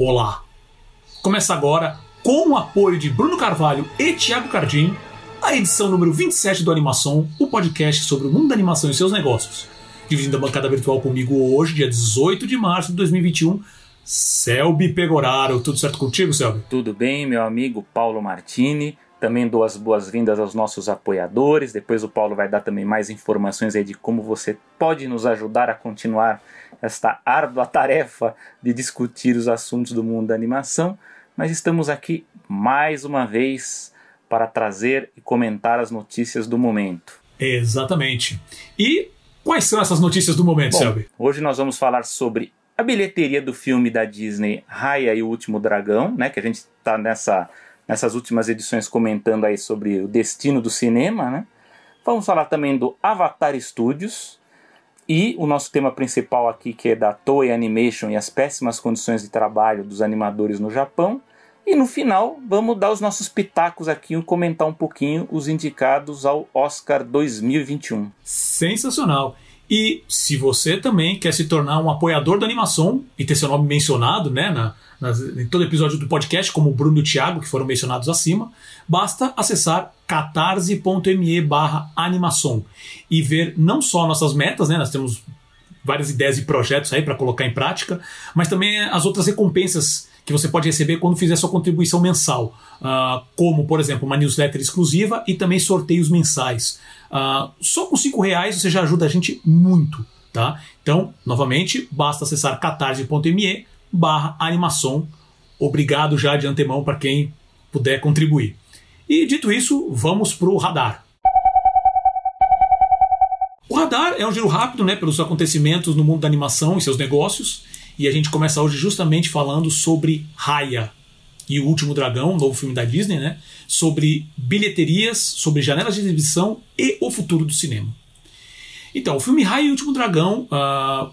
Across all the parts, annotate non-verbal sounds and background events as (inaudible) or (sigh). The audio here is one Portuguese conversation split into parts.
Olá! Começa agora, com o apoio de Bruno Carvalho e Thiago Cardim, a edição número 27 do Animação, o podcast sobre o mundo da animação e seus negócios. Dividindo a bancada virtual comigo hoje, dia 18 de março de 2021, Selby Pegoraro. Tudo certo contigo, Selby? Tudo bem, meu amigo Paulo Martini. Também dou as boas-vindas aos nossos apoiadores. Depois o Paulo vai dar também mais informações aí de como você pode nos ajudar a continuar esta árdua tarefa de discutir os assuntos do mundo da animação. Mas estamos aqui mais uma vez para trazer e comentar as notícias do momento. Exatamente. E quais são essas notícias do momento, Bom, Selby? Hoje nós vamos falar sobre a bilheteria do filme da Disney Raya e o Último Dragão, né? Que a gente está nessa nessas últimas edições comentando aí sobre o destino do cinema, né? Vamos falar também do Avatar Studios e o nosso tema principal aqui que é da Toei Animation e as péssimas condições de trabalho dos animadores no Japão. E no final, vamos dar os nossos pitacos aqui e comentar um pouquinho os indicados ao Oscar 2021. Sensacional! E se você também quer se tornar um apoiador da animação e ter seu nome mencionado né, na, nas, em todo episódio do podcast, como o Bruno e o Thiago, que foram mencionados acima, basta acessar catarse.me barra animação e ver não só nossas metas, né, nós temos várias ideias e projetos aí para colocar em prática, mas também as outras recompensas que você pode receber quando fizer sua contribuição mensal, uh, como, por exemplo, uma newsletter exclusiva e também sorteios mensais. Uh, só com cinco reais você já ajuda a gente muito, tá? Então, novamente, basta acessar catarse.me barra animação. Obrigado já de antemão para quem puder contribuir. E dito isso, vamos para o radar. O radar é um giro rápido né, pelos acontecimentos no mundo da animação e seus negócios. E a gente começa hoje justamente falando sobre Raya e o Último Dragão, novo filme da Disney, né? Sobre bilheterias, sobre janelas de exibição e o futuro do cinema. Então, o filme Raya e o Último Dragão uh,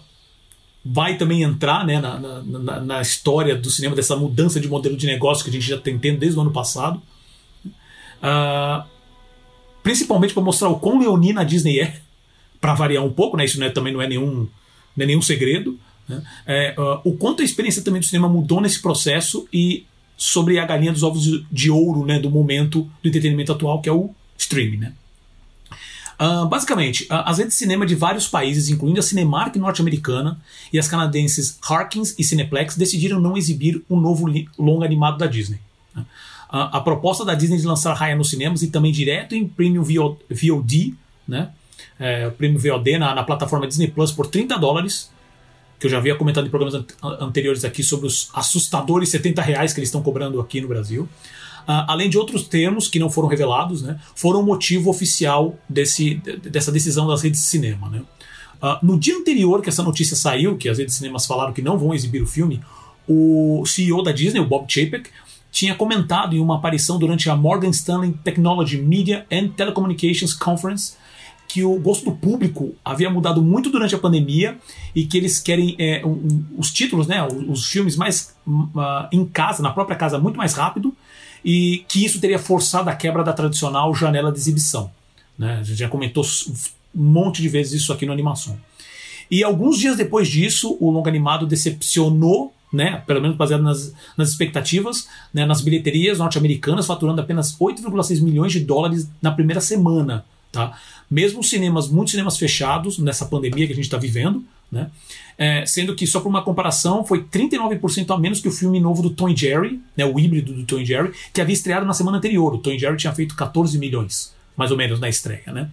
vai também entrar né, na, na, na, história do cinema, dessa mudança de modelo de negócio que a gente já tem tendo desde o ano passado. Uh, principalmente para mostrar o quão leonina a Disney é, (laughs) para variar um pouco, né? isso não é, também não é nenhum, não é nenhum segredo. Né? É, uh, o quanto a experiência também do cinema mudou nesse processo e sobre a galinha dos ovos de ouro né, do momento do entretenimento atual, que é o streaming. Né? Uh, basicamente, uh, as redes de cinema de vários países, incluindo a Cinemark norte-americana e as canadenses Harkins e Cineplex, decidiram não exibir um novo longa animado da Disney. Uh, a proposta da Disney de lançar Raya nos cinemas e também direto em Premium VOD, né, é, Premium VOD na, na plataforma Disney Plus por 30 dólares, que eu já havia comentado em programas anteriores aqui sobre os assustadores 70 reais que eles estão cobrando aqui no Brasil. Uh, além de outros termos que não foram revelados, né, foram motivo oficial desse, dessa decisão das redes de cinema. Né. Uh, no dia anterior que essa notícia saiu, que as redes de cinemas falaram que não vão exibir o filme, o CEO da Disney, o Bob Chapek, tinha comentado em uma aparição durante a Morgan Stanley Technology Media and Telecommunications Conference que o gosto do público havia mudado muito durante a pandemia e que eles querem é, um, os títulos, né, os, os filmes mais uh, em casa, na própria casa, muito mais rápido e que isso teria forçado a quebra da tradicional janela de exibição. Né? A gente já comentou um monte de vezes isso aqui no Animação. E alguns dias depois disso, o longa animado decepcionou, né, pelo menos baseado nas, nas expectativas, né, nas bilheterias norte-americanas, faturando apenas 8,6 milhões de dólares na primeira semana. Tá? Mesmo cinemas, muitos cinemas fechados nessa pandemia que a gente está vivendo, né? É, sendo que, só por uma comparação, foi 39% a menos que o filme novo do Tom Jerry, né, o híbrido do Tom Jerry, que havia estreado na semana anterior. O Tom Jerry tinha feito 14 milhões, mais ou menos, na estreia. Né?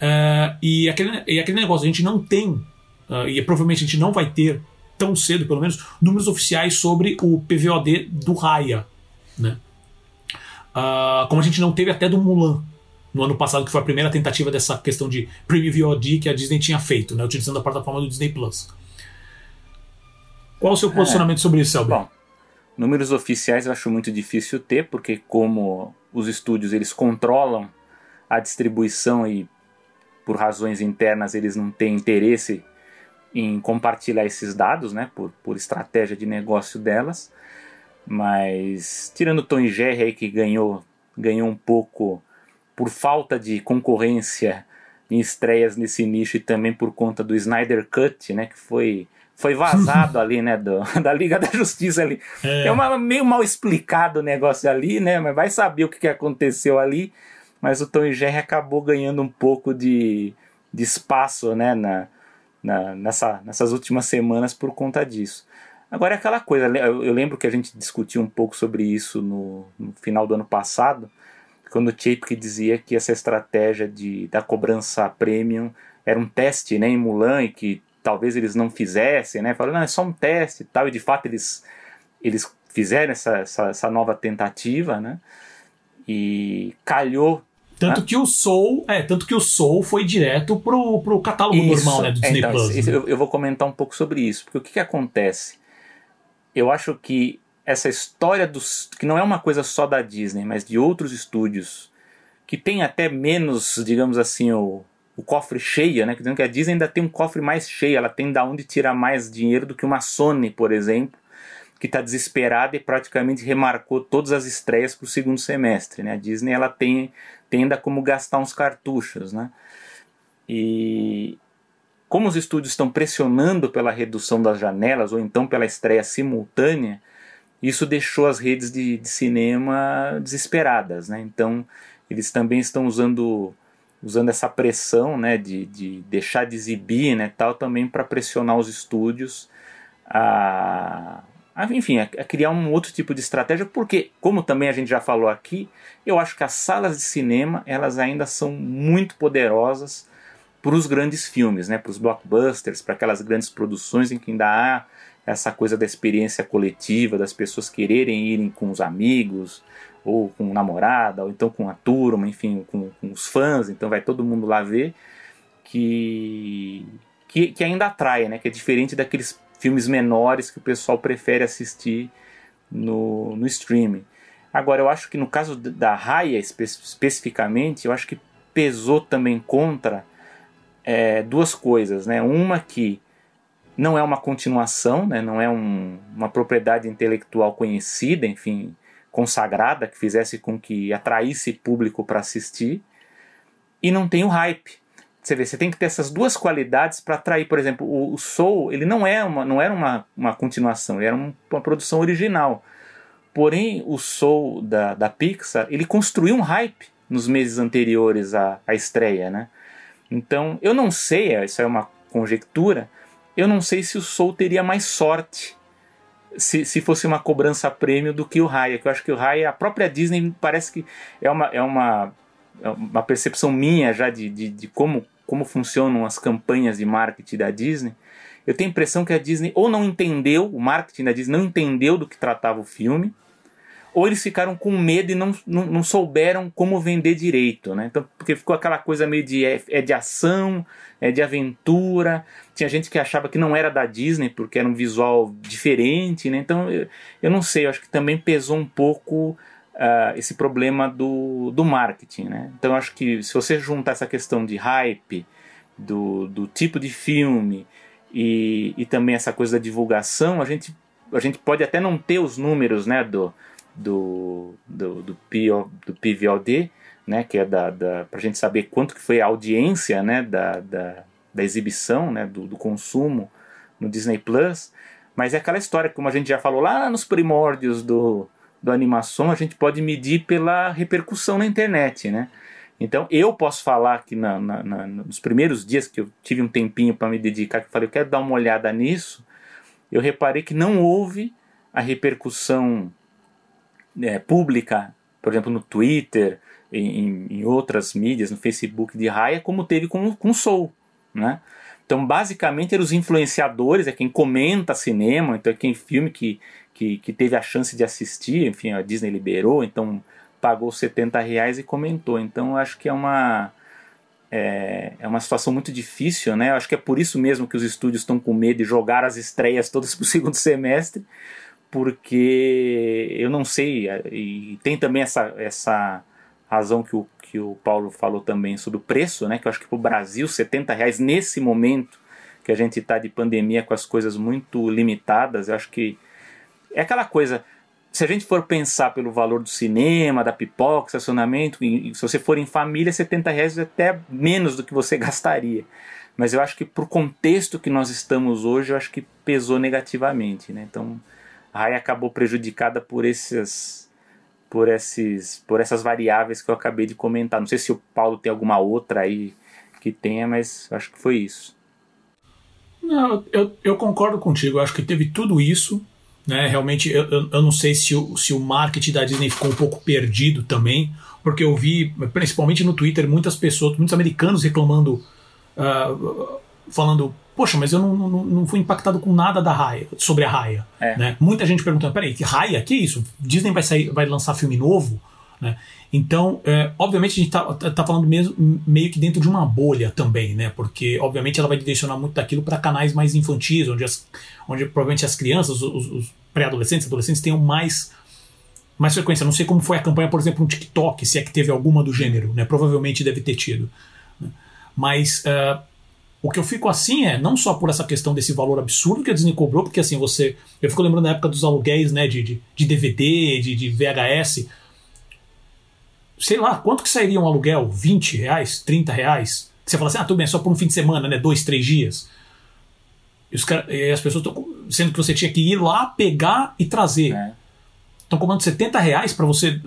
É, e, aquele, e aquele negócio, a gente não tem, uh, e provavelmente a gente não vai ter tão cedo, pelo menos, números oficiais sobre o PVOD do Raya. Né? Uh, como a gente não teve até do Mulan no ano passado, que foi a primeira tentativa dessa questão de Premium VOD que a Disney tinha feito, né, utilizando a plataforma do Disney Plus. Qual o seu é. posicionamento é. sobre isso, Selby? Bom, números oficiais eu acho muito difícil ter, porque como os estúdios eles controlam a distribuição e por razões internas eles não têm interesse em compartilhar esses dados, né, por, por estratégia de negócio delas. Mas tirando o Tom Jerry aí que ganhou ganhou um pouco por falta de concorrência em estreias nesse nicho e também por conta do Snyder Cut, né, que foi foi vazado (laughs) ali, né, do, (laughs) da Liga da Justiça ali. É, é uma, meio mal explicado o negócio ali, né, mas vai saber o que, que aconteceu ali. Mas o Tom e Jerry acabou ganhando um pouco de, de espaço, né, na, na, nessa, nessas últimas semanas por conta disso. Agora é aquela coisa, eu lembro que a gente discutiu um pouco sobre isso no, no final do ano passado, quando o Chapek dizia que essa estratégia de, da cobrança premium era um teste né, em Mulan e que talvez eles não fizessem, né? Falando, não, é só um teste e tal, e de fato eles, eles fizeram essa, essa, essa nova tentativa, né? E calhou tanto né? que o Soul, é, tanto que o Soul foi direto pro, pro catálogo isso, normal, né, do Disney então, Plus. Eu, eu, vou comentar um pouco sobre isso, porque o que, que acontece? Eu acho que essa história dos que não é uma coisa só da Disney, mas de outros estúdios que tem até menos, digamos assim, o, o cofre cheio, né? Dizendo que a Disney ainda tem um cofre mais cheio, ela tem da onde tirar mais dinheiro do que uma Sony, por exemplo, que está desesperada e praticamente remarcou todas as estreias para o segundo semestre, né? A Disney ela tem, tem ainda como gastar uns cartuchos, né? E como os estúdios estão pressionando pela redução das janelas ou então pela estreia simultânea, isso deixou as redes de, de cinema desesperadas, né? Então eles também estão usando usando essa pressão né, de, de deixar de exibir né, tal também para pressionar os estúdios a, a enfim a, a, criar um outro tipo de estratégia porque como também a gente já falou aqui eu acho que as salas de cinema elas ainda são muito poderosas para os grandes filmes né para os blockbusters para aquelas grandes produções em que ainda há essa coisa da experiência coletiva das pessoas quererem irem com os amigos ou com namorada, ou então com a turma, enfim, com, com os fãs, então vai todo mundo lá ver, que, que, que, ainda atrai, né? que é diferente daqueles filmes menores que o pessoal prefere assistir no, no streaming. Agora, eu acho que no caso da Raya espe especificamente, eu acho que pesou também contra é, duas coisas. Né? Uma que não é uma continuação, né? não é um, uma propriedade intelectual conhecida, enfim, consagrada que fizesse com que atraísse público para assistir e não tem o hype. Você vê, você tem que ter essas duas qualidades para atrair, por exemplo, o, o, Soul, ele não é uma, não era uma, uma continuação, ele era um, uma produção original. Porém, o Soul da, da Pixar, ele construiu um hype nos meses anteriores à, à estreia, né? Então, eu não sei, isso é uma conjectura, eu não sei se o Soul teria mais sorte se, se fosse uma cobrança prêmio do que o Raya, que eu acho que o Raya, a própria Disney parece que é uma, é uma, é uma percepção minha já de, de, de como, como funcionam as campanhas de marketing da Disney. Eu tenho a impressão que a Disney ou não entendeu, o marketing da Disney não entendeu do que tratava o filme, ou eles ficaram com medo e não, não, não, souberam como vender direito, né? Então, porque ficou aquela coisa meio de é, é, de ação, é de aventura. Tinha gente que achava que não era da Disney porque era um visual diferente, né? Então, eu, eu não sei, eu acho que também pesou um pouco uh, esse problema do, do marketing, né? Então, acho que se você juntar essa questão de hype, do, do tipo de filme e, e também essa coisa da divulgação, a gente, a gente pode até não ter os números, né, do do, do, do, PO, do PVOD, né, que é da, da para a gente saber quanto que foi a audiência né, da, da, da exibição, né, do, do consumo no Disney Plus, mas é aquela história, como a gente já falou lá nos primórdios do, do animação, a gente pode medir pela repercussão na internet, né? Então eu posso falar que na, na, na, nos primeiros dias que eu tive um tempinho para me dedicar, que eu falei, eu quero dar uma olhada nisso, eu reparei que não houve a repercussão é, pública, por exemplo, no Twitter, em, em, outras mídias, no Facebook de Raya, como teve com, com Soul, né? Então, basicamente, eram os influenciadores, é quem comenta cinema, então é quem filme que, que, que teve a chance de assistir, enfim, a Disney liberou, então pagou 70 reais e comentou. Então, eu acho que é uma, é, é uma situação muito difícil, né? Eu acho que é por isso mesmo que os estúdios estão com medo de jogar as estreias todas (laughs) para o segundo semestre, porque eu não sei, e tem também essa, essa razão que o, que o Paulo falou também sobre o preço, né? Que eu acho que para o Brasil, 70 reais nesse momento que a gente está de pandemia com as coisas muito limitadas, eu acho que é aquela coisa. Se a gente for pensar pelo valor do cinema, da pipoca, estacionamento, se você for em família, 70 reais é até menos do que você (laughs) gastaria. Mas eu acho que pro contexto que nós estamos hoje, eu acho que pesou negativamente, né? Então, Raya acabou prejudicada por esses por esses por essas variáveis que eu acabei de comentar. Não sei se o Paulo tem alguma outra aí que tenha, mas acho que foi isso. Não, eu, eu concordo contigo. Eu acho que teve tudo isso. Né? Realmente, eu, eu, eu não sei se o, se o marketing da Disney ficou um pouco perdido também, porque eu vi, principalmente no Twitter, muitas pessoas, muitos americanos reclamando, uh, falando, poxa, mas eu não, não, não, fui impactado com nada da Raya, sobre a Raya. É. Né? Muita gente perguntando, peraí, que Raya? Que isso? Disney vai, sair, vai lançar filme novo? Né? Então, é, obviamente, a gente está tá falando mesmo, meio que dentro de uma bolha também, né? Porque, obviamente, ela vai direcionar muito daquilo para canais mais infantis, onde, as, onde provavelmente as crianças, os, os pré-adolescentes, adolescentes tenham mais, mais frequência. Não sei como foi a campanha, por exemplo, no TikTok, se é que teve alguma do gênero, né? Provavelmente deve ter tido. Né? Mas uh, o que eu fico assim é, não só por essa questão desse valor absurdo que a Disney cobrou, porque assim, você. Eu fico lembrando da época dos aluguéis, né? De, de, de DVD, de, de VHS sei lá, quanto que sairia um aluguel? 20 reais? 30 reais? Você fala assim, ah, tudo bem, é só por um fim de semana, né? Dois, três dias. E, os e as pessoas estão. Sendo que você tinha que ir lá, pegar e trazer. Estão é. cobrando 70 reais para você.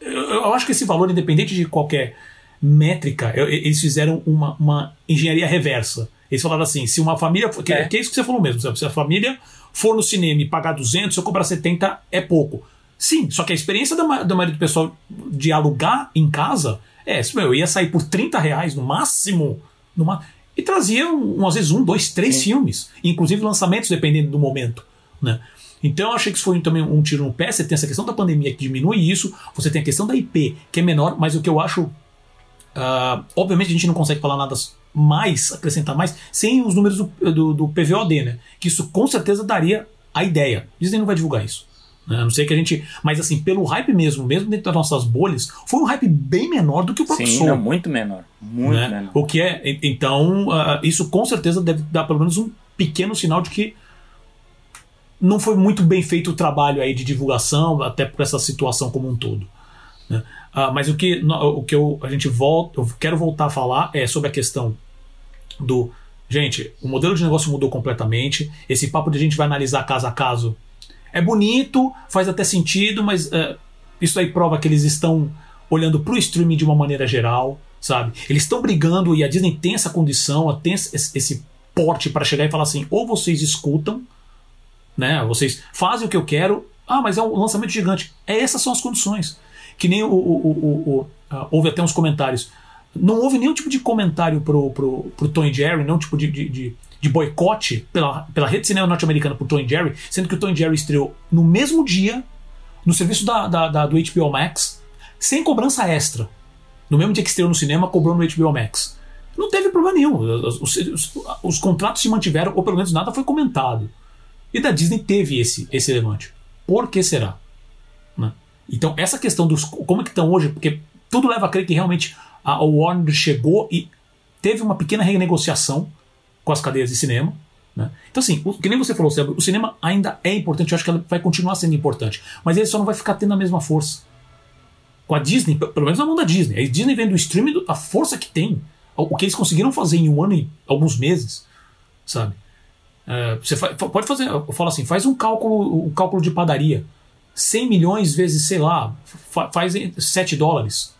Eu, eu, acho que esse valor, independente de qualquer métrica, eles fizeram uma, uma engenharia reversa. Eles falaram assim: se uma família. Que é, que é isso que você falou mesmo. Se a família for no cinema e pagar 200, se eu cobrar 70 é pouco. Sim, só que a experiência da, da maioria do pessoal de alugar em casa é, meu, eu ia sair por 30 reais no máximo, numa, e trazia, um, às vezes, um, dois, três Sim. filmes, inclusive lançamentos, dependendo do momento. Né? Então eu achei que isso foi também um tiro no pé. Você tem essa questão da pandemia que diminui isso, você tem a questão da IP, que é menor, mas o que eu acho. Uh, obviamente a gente não consegue falar nada mais, acrescentar mais, sem os números do, do, do PVOD, né? Que isso com certeza daria a ideia. Disney não vai divulgar isso. Né? A não sei que a gente. Mas assim, pelo hype mesmo, mesmo dentro das nossas bolhas, foi um hype bem menor do que o próprio Sim, não, muito menor. Muito né? menor. O que é. Então, uh, isso com certeza deve dar pelo menos um pequeno sinal de que não foi muito bem feito o trabalho aí de divulgação, até por essa situação como um todo. Né? Uh, mas o que, o que eu, a gente volta, eu quero voltar a falar é sobre a questão do. Gente, o modelo de negócio mudou completamente. Esse papo de a gente vai analisar caso a caso é bonito, faz até sentido, mas uh, isso aí prova que eles estão olhando para o streaming de uma maneira geral, sabe? Eles estão brigando e a Disney tem essa condição, tem esse, porte para chegar e falar assim: ou vocês escutam, né? Vocês fazem o que eu quero. Ah, mas é um lançamento gigante. É, essas são as condições. Que nem o, o, o, o uh, houve até uns comentários. Não houve nenhum tipo de comentário pro, pro, pro Tom Jerry, nenhum tipo de, de, de de boicote pela, pela rede de cinema norte-americana por Tom Jerry, sendo que o Tom Jerry estreou no mesmo dia no serviço da, da, da, do HBO Max, sem cobrança extra. No mesmo dia que estreou no cinema, cobrou no HBO Max. Não teve problema nenhum. Os, os, os, os contratos se mantiveram, ou pelo menos nada foi comentado. E da Disney teve esse, esse levante. Por que será? Então, essa questão dos. Como é que estão hoje? Porque tudo leva a crer que realmente a Warner chegou e teve uma pequena renegociação com as cadeias de cinema. Né? Então, assim, o, que nem você falou, o cinema ainda é importante, eu acho que ela vai continuar sendo importante, mas ele só não vai ficar tendo a mesma força. Com a Disney, pelo menos na mão da Disney. A Disney vem do streaming, a força que tem, o que eles conseguiram fazer em um ano e alguns meses, sabe? É, você pode fazer, eu falo assim, faz um cálculo, um cálculo de padaria. 100 milhões vezes, sei lá, faz 7 dólares.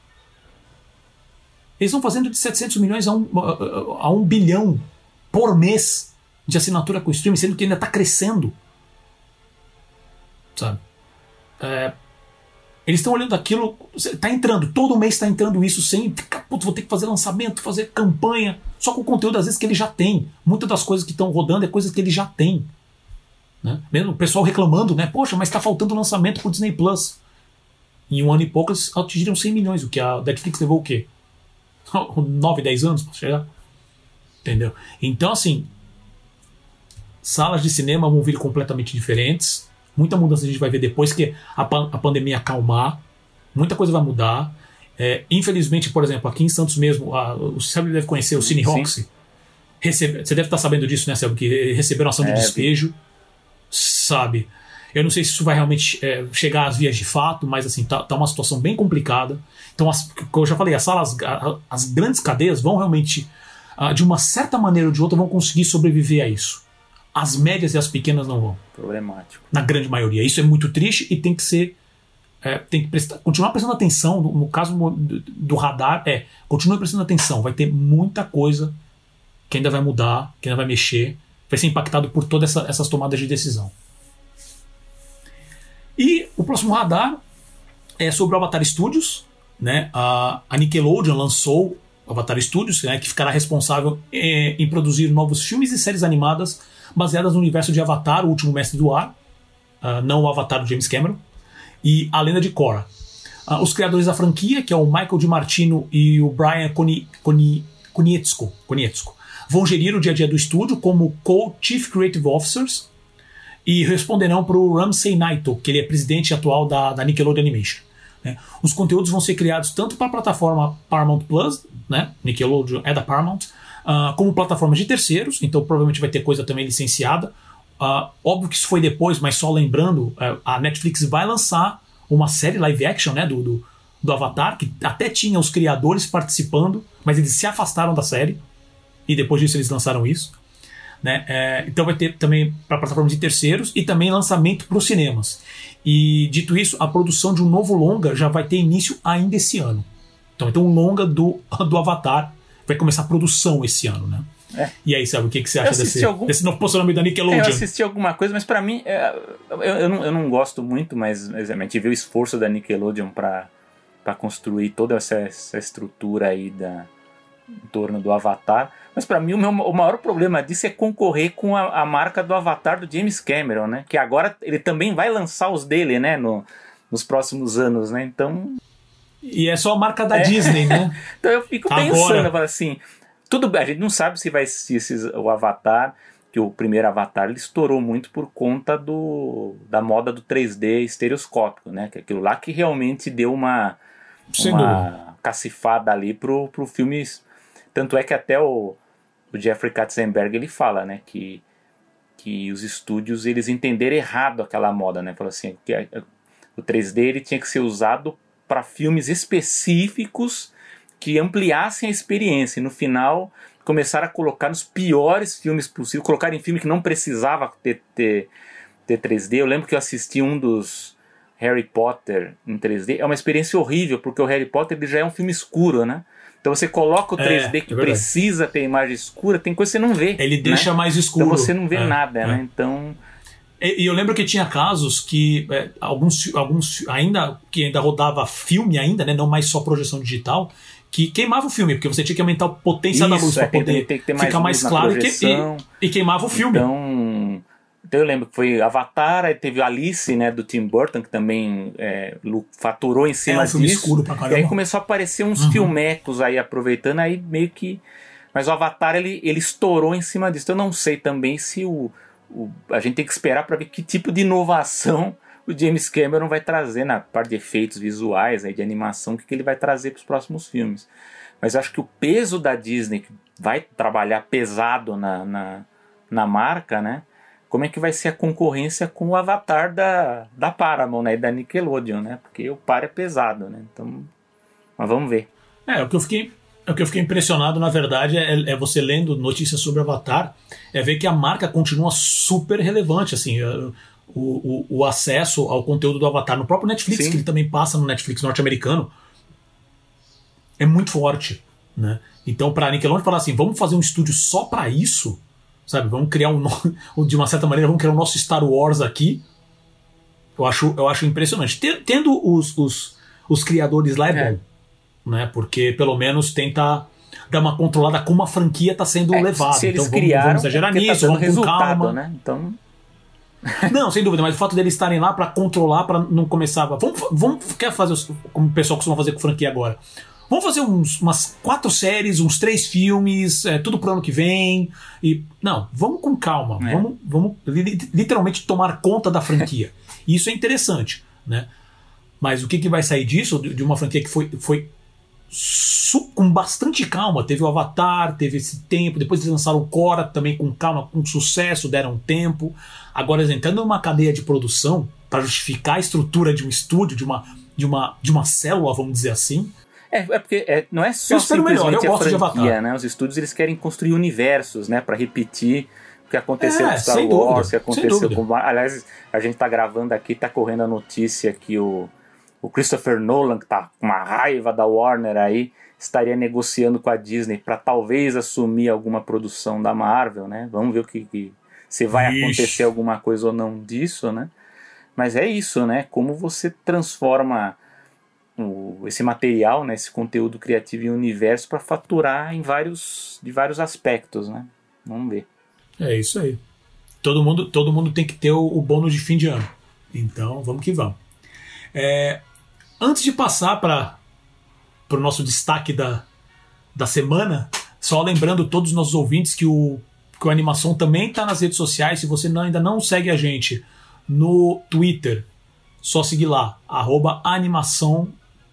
Eles estão fazendo de 700 milhões a 1 um, a, a um bilhão por mês de assinatura com streaming, sendo que ainda está crescendo. Sabe? É, eles estão olhando aquilo, está entrando, todo mês está entrando isso sem putz, vou ter que fazer lançamento, fazer campanha, só com o conteúdo às vezes que ele já tem. Muitas das coisas que estão rodando é coisas que ele já tem. Né? Mesmo o pessoal reclamando, né? Poxa, mas está faltando lançamento para o Disney Plus. Em um ano e pouco eles atingiram 100 milhões, o que a Netflix levou o quê? (laughs) 9, 10 anos para chegar. Entendeu? Então, assim, salas de cinema vão vir completamente diferentes. Muita mudança a gente vai ver depois que a, pan a pandemia acalmar. Muita coisa vai mudar. É, infelizmente, por exemplo, aqui em Santos mesmo, a, o Sérgio deve conhecer o Cine Roxy. Recebe, você deve estar sabendo disso, né, Sérgio? Que receberam ação de é, despejo. Sabe? Eu não sei se isso vai realmente é, chegar às vias de fato, mas assim, tá, tá uma situação bem complicada. Então, as, como eu já falei, as salas, as grandes cadeias vão realmente uh, de uma certa maneira ou de outra, vão conseguir sobreviver a isso. As médias e as pequenas não vão. Problemático. Na grande maioria. Isso é muito triste e tem que ser. É, tem que prestar, continuar prestando atenção. No, no caso do, do, radar, é. Continue prestando atenção. Vai ter muita coisa que ainda vai mudar, que ainda vai mexer. Vai ser impactado por todas essa, essas tomadas de decisão. E o próximo radar é sobre o Avatar Studios. Né? A, Nickelodeon lançou o Avatar Studios, né, que ficará responsável em, em produzir novos filmes e séries animadas baseadas no universo de Avatar, o último mestre do ar, uh, não o Avatar do James Cameron, e a lenda de Korra. Uh, os criadores da franquia, que é o Michael DiMartino e o Brian Konietzko, vão gerir o dia a dia do estúdio como co-chief creative officers e responderão para o Ramsey Naito, que ele é presidente atual da, da Nickelodeon Animation. Né? Os conteúdos vão ser criados tanto para a plataforma Paramount Plus, né? Nickelodeon é da Paramount, uh, como plataformas de terceiros, então provavelmente vai ter coisa também licenciada. Uh, óbvio que isso foi depois, mas só lembrando, uh, a Netflix vai lançar uma série live action né, do, do, do, Avatar, que até tinha os criadores participando, mas eles se afastaram da série, e depois disso eles lançaram isso. Né? É, então vai ter também para plataformas de terceiros e também lançamento para os cinemas. E dito isso, a produção de um novo longa já vai ter início ainda esse ano. Então, então um longa do, (laughs) do Avatar vai começar a produção esse ano, né? É. E aí, sabe, o que, que você acha desse, algum... desse novo posicionamento da Nickelodeon? É, eu assisti alguma coisa, mas para mim, é, eu, eu, não, eu não gosto muito, mas, a gente vê o esforço da Nickelodeon para construir toda essa, essa estrutura aí da, em torno do Avatar. Mas para mim o, meu, o maior problema disso é concorrer com a, a, marca do Avatar do James Cameron, né? Que agora ele também vai lançar os dele, né? No, nos próximos anos, né? Então e é só a marca da é. Disney, né? (laughs) então eu fico pensando, Agora. assim, tudo bem, a gente não sabe se vai se esses, o Avatar, que o primeiro Avatar ele estourou muito por conta do da moda do 3D estereoscópico, né? Que é aquilo lá que realmente deu uma, uma cacifada ali pro, pro filme. Tanto é que até o, o Jeffrey Katzenberg ele fala, né, que que os estúdios eles entenderam errado aquela moda, né? Falou assim, que o 3D ele tinha que ser usado para filmes específicos que ampliassem a experiência. E no final, começaram a colocar nos piores filmes possíveis, colocar em filme que não precisava ter, ter, ter 3D. Eu lembro que eu assisti um dos Harry Potter em 3D. É uma experiência horrível, porque o Harry Potter ele já é um filme escuro, né? Então você coloca o 3D é, que é precisa ter imagem escura, tem coisa que você não vê. Ele né? deixa mais escuro. Então você não vê é, nada, né? É. Então e, eu lembro que tinha casos que é, alguns, alguns ainda que ainda rodava filme ainda, né, não mais só projeção digital, que queimava o filme, porque você tinha que aumentar a potência Isso, da luz para é, poder tem, tem ficar mais, mais claro que, e, e, queimava o filme. Então, então eu lembro que foi Avatar, aí teve Alice, né, do Tim Burton, que também é, faturou em cima é um filme disso. Escuro pra caramba. E aí começou a aparecer uns uhum. filmecos aí aproveitando, aí meio que. Mas o Avatar ele, ele estourou em cima disso. Eu não sei também se o o, a gente tem que esperar para ver que tipo de inovação (laughs) o James Cameron vai trazer na parte de efeitos visuais, aí, de animação, o que, que ele vai trazer para os próximos filmes. Mas acho que o peso da Disney, que vai trabalhar pesado na, na, na marca, né? Como é que vai ser a concorrência com o Avatar da, da Paramount, né? E da Nickelodeon, né? Porque o par é pesado, né? Então, mas vamos ver. É, o que eu fiquei o que eu fiquei impressionado, na verdade, é, é, você lendo notícias sobre Avatar, é ver que a marca continua super relevante, assim, é, o, o, o acesso ao conteúdo do Avatar no próprio Netflix, Sim. que ele também passa no Netflix norte-americano, é muito forte, né? Então, para a Nickelodeon falar assim, vamos fazer um estúdio só para isso, sabe? Vamos criar (laughs) um, de uma certa maneira, vamos criar o nosso Star Wars aqui. Eu acho, eu acho impressionante. Tendo os, os, os criadores lá é, é. bom né? Porque pelo menos tenta dar uma controlada como a franquia está sendo é, levada. Se então vamos, criaram, vamos exagerar tá nisso, tá vamos com calma. Né? Então... (laughs) não, sem dúvida, mas o fato deles estarem lá para controlar, para não começar. Vamos, vamos quer fazer como o pessoal costuma fazer com franquia agora. Vamos fazer uns, umas quatro séries, uns três filmes, é, tudo pro ano que vem. E não, vamos com calma. É. Vamos, vamos literalmente tomar conta da franquia. (laughs) Isso é interessante, né? Mas o que, que vai sair disso de uma franquia que foi, foi com bastante calma. Teve o Avatar, teve esse tempo, depois eles lançaram o Cora também com calma, com sucesso, deram tempo. Agora, entrando numa cadeia de produção para justificar a estrutura de um estúdio, de uma, de, uma, de uma célula, vamos dizer assim. É, é porque é, não é só simplesmente melhor, eu a franquia, né? Os estúdios eles querem construir universos, né, para repetir o que aconteceu é, com Star Wars, dúvida, o que aconteceu com aliás, a gente tá gravando aqui, tá correndo a notícia que o o Christopher Nolan, que tá com uma raiva da Warner aí, estaria negociando com a Disney para talvez assumir alguma produção da Marvel, né? Vamos ver o que, que se vai Ixi. acontecer alguma coisa ou não disso, né? Mas é isso, né? Como você transforma o, esse material, né, esse conteúdo criativo em universo para faturar em vários, de vários aspectos, né? Vamos ver. É isso aí. Todo mundo, todo mundo tem que ter o, o bônus de fim de ano. Então, vamos que vamos. É, antes de passar para o nosso destaque da, da semana, só lembrando todos os nossos ouvintes que o, que o Animação também está nas redes sociais. Se você não, ainda não segue a gente no Twitter, só seguir lá, arroba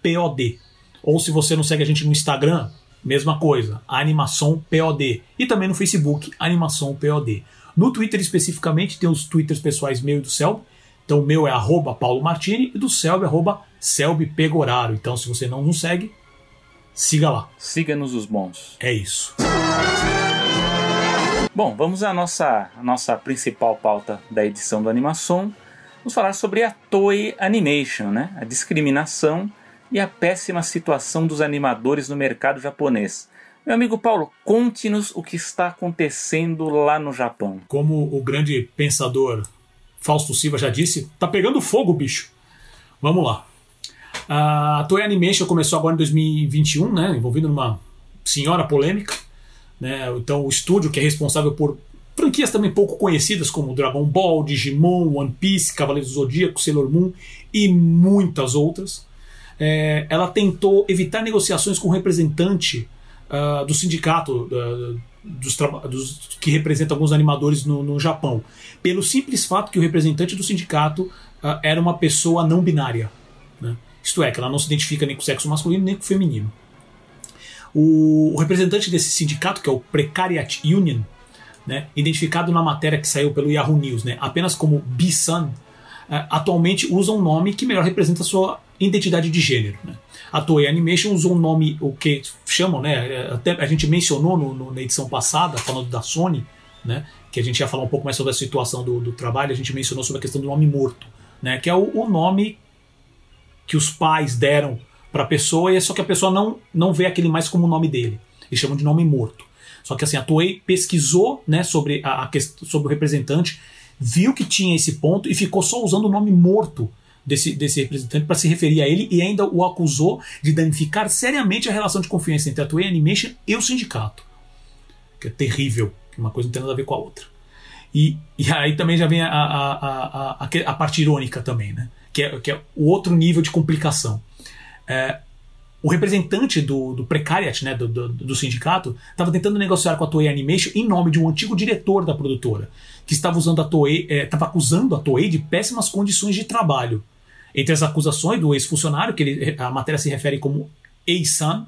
animaçãopod. Ou se você não segue a gente no Instagram, mesma coisa, animação POD. E também no Facebook, animação POD. No Twitter especificamente, tem os twitters pessoais meu e do Selby. Então o meu é arroba Paulo Martini e do Selby, arroba Selby Pegoraro. Então se você não nos segue, siga lá. Siga-nos os bons. É isso. Bom, vamos à nossa, à nossa principal pauta da edição do Animação. Vamos falar sobre a Toei Animation, né? a discriminação e a péssima situação dos animadores no mercado japonês. Meu amigo Paulo, conte-nos o que está acontecendo lá no Japão. Como o grande pensador Fausto Silva já disse, tá pegando fogo, bicho. Vamos lá. A Toei Animation começou agora em 2021, né, envolvido numa senhora polêmica. Né, então, o estúdio que é responsável por franquias também pouco conhecidas como Dragon Ball, Digimon, One Piece, Cavaleiros do Zodíaco, Sailor Moon e muitas outras. É, ela tentou evitar negociações com o representante uh, do sindicato uh, dos, dos, que representa alguns animadores no, no, Japão, pelo simples fato que o representante do sindicato uh, era uma pessoa não binária. Né? Isto é, que ela não se identifica nem com o sexo masculino nem com o feminino. O, o representante desse sindicato, que é o Precariat Union, né, identificado na matéria que saiu pelo Yahoo News, né, apenas como B-Sun, uh, atualmente usa um nome que melhor representa a sua identidade de gênero. Né. A Toei Animation usou um nome, o que chamam, né? Até a gente mencionou no, no, na edição passada, falando da Sony, né? Que a gente ia falar um pouco mais sobre a situação do, do trabalho, a gente mencionou sobre a questão do nome morto, né? Que é o, o nome que os pais deram para a pessoa, e é só que a pessoa não, não vê aquele mais como o nome dele. Eles chamam de nome morto. Só que assim, a Toei pesquisou né, sobre, a, a, sobre o representante, viu que tinha esse ponto e ficou só usando o nome morto desse, desse representante para se referir a ele e ainda o acusou de danificar seriamente a relação de confiança entre a Toei Animation e o sindicato. Que é terrível, que uma coisa não tem nada a ver com a outra. E, e aí também já vem a, a, a, a, a parte irônica também, né? que, é, que é o outro nível de complicação. É, o representante do, do Precariat, né, do, do, do sindicato, estava tentando negociar com a Toei Animation em nome de um antigo diretor da produtora, que estava usando a Toei, estava é, acusando a Toei de péssimas condições de trabalho. Entre as acusações do ex-funcionário, que ele, a matéria se refere como Eisan,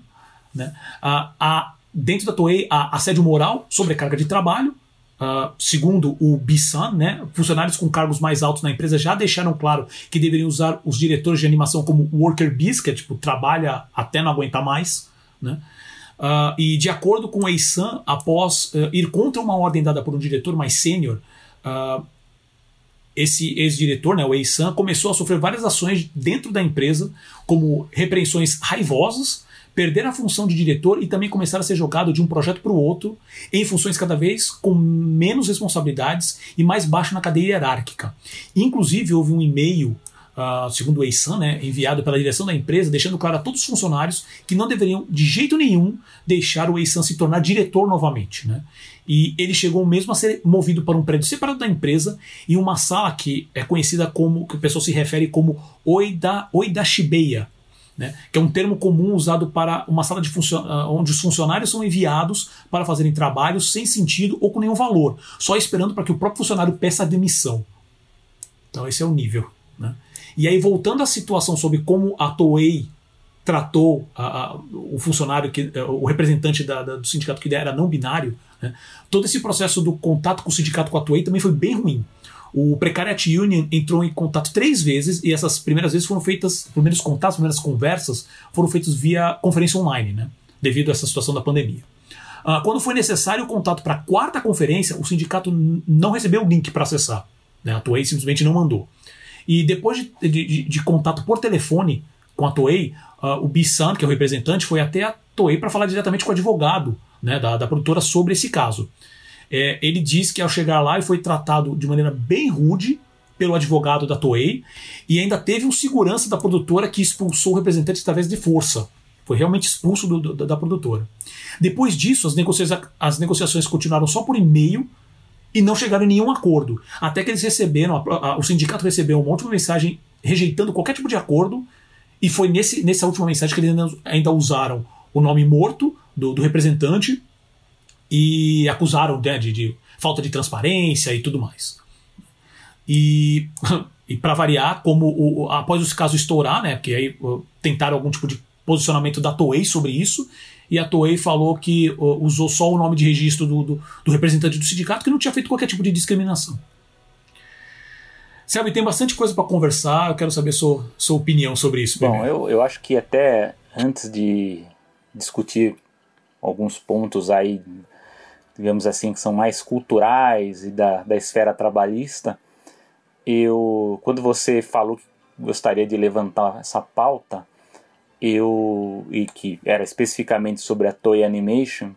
né, a, a, dentro da Toei, a assédio moral, sobrecarga de trabalho, Uh, segundo o Bissan, né, funcionários com cargos mais altos na empresa já deixaram claro que deveriam usar os diretores de animação como worker bees, que é tipo, trabalha até não aguentar mais. Né? Uh, e de acordo com o Eisan, após uh, ir contra uma ordem dada por um diretor mais sênior, esse ex-diretor, né, o Eisan, começou a sofrer várias ações dentro da empresa, como repreensões raivosas, perder a função de diretor e também começar a ser jogado de um projeto para o outro em funções cada vez com menos responsabilidades e mais baixo na cadeia hierárquica. Inclusive, houve um e-mail, uh, segundo o Eisan, né, enviado pela direção da empresa, deixando claro a todos os funcionários que não deveriam, de jeito nenhum, deixar o Eisan se tornar diretor novamente. Né? E ele chegou mesmo a ser movido para um prédio separado da empresa e uma sala que é conhecida como, que o pessoal se refere como Oida, Oida Shibeya, né, que é um termo comum usado para uma sala de ah, onde os funcionários são enviados para fazerem trabalhos sem sentido ou com nenhum valor, só esperando para que o próprio funcionário peça a demissão. Então esse é o nível. Né? E aí voltando à situação sobre como a Toei tratou a, a, o funcionário que eh, o representante da, da, do sindicato que era não binário, né? todo esse processo do contato com o sindicato com a Toei também foi bem ruim. O Precariat Union entrou em contato três vezes e essas primeiras vezes foram feitas, primeiros contatos, primeiras conversas foram feitos via conferência online, né? Devido a essa situação da pandemia. Uh, quando foi necessário o contato para a quarta conferência, o sindicato não recebeu o link para acessar. Né? A Toei simplesmente não mandou. E depois de, de, de contato por telefone com a Toei, uh, o Bissan, que é o representante, foi até a Toei para falar diretamente com o advogado né, da, da produtora sobre esse caso. É, ele diz que ao chegar lá ele foi tratado de maneira bem rude pelo advogado da Toei e ainda teve um segurança da produtora que expulsou o representante através de força. Foi realmente expulso do, do, da produtora. Depois disso, as, negocia as negociações continuaram só por e-mail e não chegaram em nenhum acordo. Até que eles receberam, a, a, o sindicato recebeu uma última mensagem rejeitando qualquer tipo de acordo, e foi nesse, nessa última mensagem que eles ainda, ainda usaram o nome morto do, do representante e acusaram né, de, de, falta de transparência e tudo mais. E, (laughs) e para variar, como o, após o caso estourar, né, porque aí tentaram algum tipo de posicionamento da Toei sobre isso, e a Toei falou que uh, usou só o nome de registro do, do, do, representante do sindicato, que não tinha feito qualquer tipo de discriminação. Selby, tem bastante coisa para conversar, eu quero saber sua, sua opinião sobre isso. Bom, eu, eu acho que até antes de discutir alguns pontos aí digamos assim, que são mais culturais e da, da esfera trabalhista, eu, quando você falou que gostaria de levantar essa pauta, eu, e que era especificamente sobre a Toei Animation,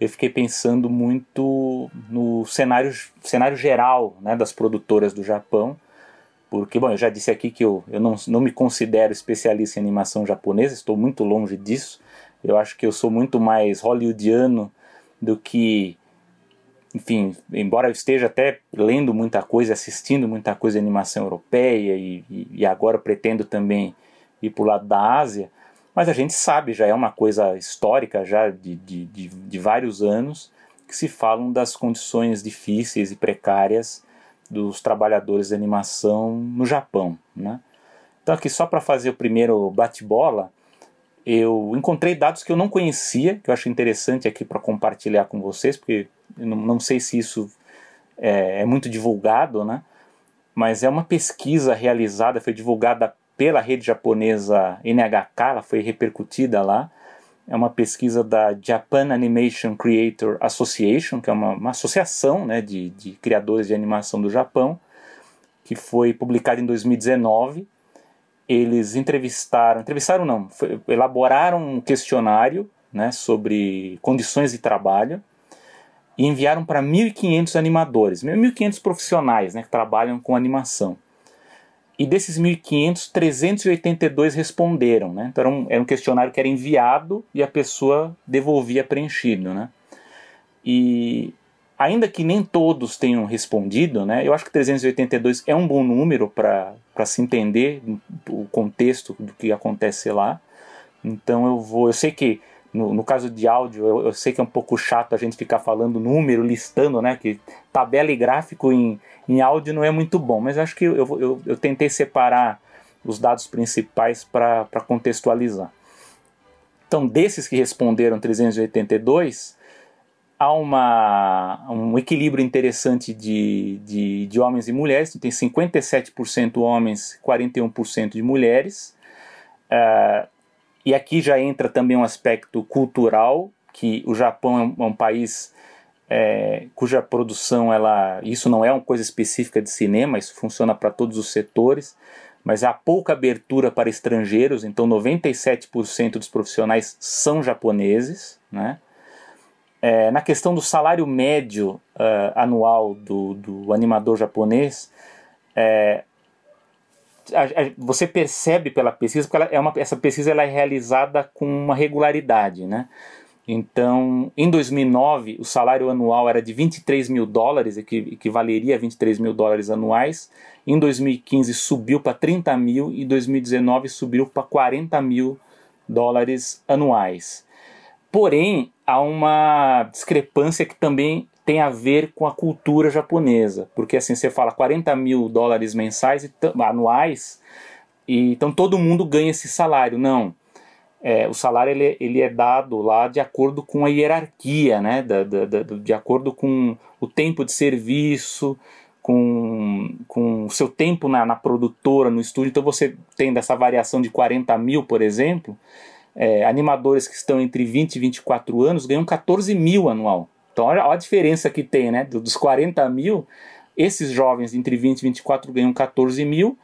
eu fiquei pensando muito no cenário, cenário geral né, das produtoras do Japão, porque, bom, eu já disse aqui que eu, eu não, não me considero especialista em animação japonesa, estou muito longe disso, eu acho que eu sou muito mais hollywoodiano do que, enfim, embora eu esteja até lendo muita coisa, assistindo muita coisa de animação europeia e, e, agora pretendo também ir para o lado da Ásia, mas a gente sabe, já é uma coisa histórica, já de, de, de, de vários anos, que se falam das condições difíceis e precárias dos trabalhadores de animação no Japão. Né? Então, aqui só para fazer o primeiro bate-bola, eu encontrei dados que eu não conhecia, que eu acho interessante aqui para compartilhar com vocês, porque não, não sei se isso é, é, muito divulgado, né? mas é uma pesquisa realizada, foi divulgada pela rede japonesa NHK, ela foi repercutida lá. É uma pesquisa da Japan Animation Creator Association, que é uma, uma associação né, de, de criadores de animação do Japão, que foi publicada em 2019 eles entrevistaram, entrevistaram não, foi, elaboraram um questionário né, sobre condições de trabalho e enviaram para 1.500 animadores, 1.500 profissionais né, que trabalham com animação. E desses 1.500, 382 responderam. Né? Então era um, era um questionário que era enviado e a pessoa devolvia preenchido. Né? E ainda que nem todos tenham respondido, né, eu acho que 382 é um bom número para se entender o contexto do que acontece lá. Então eu vou, eu sei que no, no caso de áudio, eu, eu, sei que é um pouco chato a gente ficar falando número, listando, né, que tabela e gráfico em, em áudio não é muito bom, mas acho que eu, eu, eu tentei separar os dados principais para contextualizar. Então, desses que responderam 382, há uma, um equilíbrio interessante de, de, de homens e mulheres, tem 57% homens, 41% de mulheres. Uh, e aqui já entra também um aspecto cultural, que o Japão é um, é um país é, cuja produção, ela, isso não é uma coisa específica de cinema, isso funciona para todos os setores, mas há pouca abertura para estrangeiros, então 97% dos profissionais são japoneses, né? É, na questão do salário médio uh, anual do, do, animador japonês, é, a, a, você percebe pela pesquisa, porque é uma, essa pesquisa ela é realizada com uma regularidade. Né? Então, em 2009, o salário anual era de 23 mil dólares, equi, equivaleria a 23 mil dólares anuais. Em 2015 subiu para 30 mil e em 2019 subiu para 40 mil dólares anuais. Porém, há uma discrepância que também tem a ver com a cultura japonesa, porque assim você fala 40 mil dólares mensais anuais, e então todo mundo ganha esse salário. Não, é, o salário ele, ele é dado lá de acordo com a hierarquia, né? Da, da, da, de acordo com o tempo de serviço, com, com o seu tempo na, na produtora, no estúdio. Então você tem dessa variação de 40 mil, por exemplo, é, animadores que estão entre 20 e 24 anos ganham 14 mil anual. Então olha, a diferença que tem, né? Dos 40 mil, esses jovens entre 20 e 24 ganham 14 mil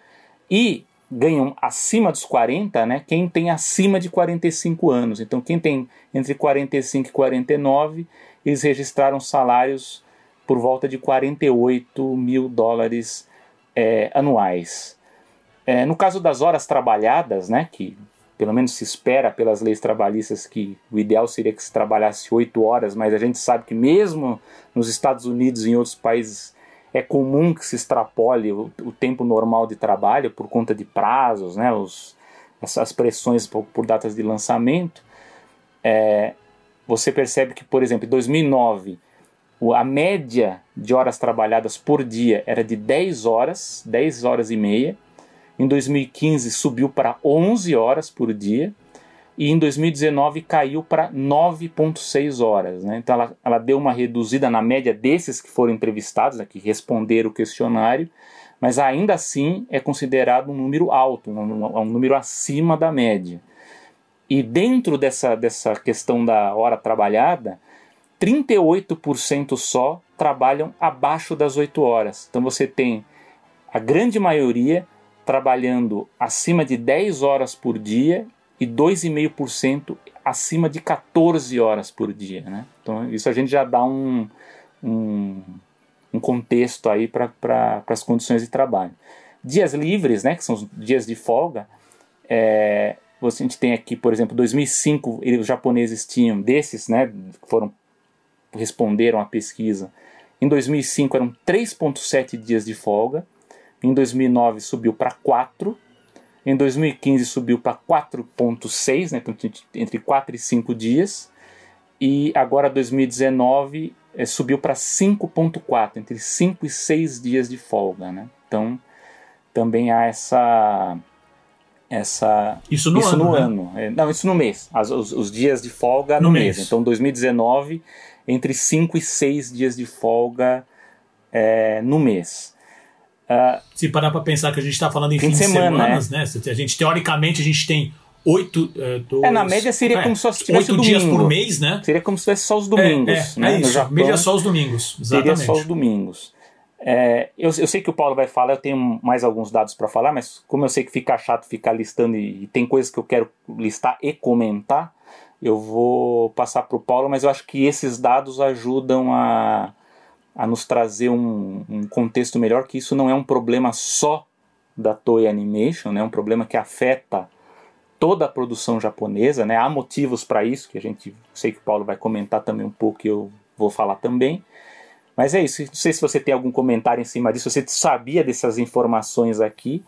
e ganham acima dos 40, né? Quem tem acima de 45 anos. Então quem tem entre 45 e 49, eles registraram salários por volta de 48 mil dólares é, anuais. É, no caso das horas trabalhadas, né, que pelo menos se espera pelas leis trabalhistas que o ideal seria que se trabalhasse 8 horas, mas a gente sabe que mesmo nos Estados Unidos e em outros países é comum que se extrapole o, o tempo normal de trabalho por conta de prazos, né, os, essas pressões por, por datas de lançamento. É, você percebe que, por exemplo, em 2009 a média de horas trabalhadas por dia era de 10 horas, 10 horas e meia. Em 2015 subiu para 11 horas por dia e em 2019 caiu para 9,6 horas. Né? Então ela, ela, deu uma reduzida na média desses que foram entrevistados, né, que responderam o questionário, mas ainda assim é considerado um número alto, um, um número acima da média. E dentro dessa, dessa questão da hora trabalhada, 38% só trabalham abaixo das 8 horas. Então você tem a grande maioria trabalhando acima de 10 horas por dia e 2,5% acima de 14 horas por dia. Né? Então isso a gente já dá um, um, um contexto aí para pra, as condições de trabalho. Dias livres, né, que são os dias de folga, é, a gente tem aqui, por exemplo, 2005, os japoneses tinham desses, né, foram responderam à pesquisa. Em 2005 eram 3,7 dias de folga. Em 2009 subiu para 4. Em 2015 subiu para 4,6, né, então, entre 4 e 5 dias. E agora 2019 é, subiu para 5,4, entre 5 e 6 dias de folga. Né? Então também há essa. essa isso no isso ano. No né? ano. É, não, isso no mês. As, os, os, dias de folga no, no mês. mês. Então 2019 entre 5 e 6 dias de folga é, no mês. Uh, Se parar para pensar que a gente está falando em fim de, semana, semanas, né? né? A gente, teoricamente, a gente tem oito. É, dois, é, na média seria é, como se fosse oito dias por mês, né? Seria como se fosse só os domingos. É, é, né? é isso. Japão, média só os domingos. Exatamente. Seria só os domingos. É, eu, eu, sei que o Paulo vai falar, eu tenho mais alguns dados para falar, mas como eu sei que fica chato ficar listando e, e, tem coisas que eu quero listar e comentar, eu vou passar para o Paulo, mas eu acho que esses dados ajudam a, a nos trazer um, um, contexto melhor, que isso não é um problema só da Toei Animation, né? é um problema que afeta toda a produção japonesa, né? há motivos para isso, que a gente sei que o Paulo vai comentar também um pouco, e eu vou falar também. Mas é isso, não sei se você tem algum comentário em cima disso, você sabia dessas informações aqui,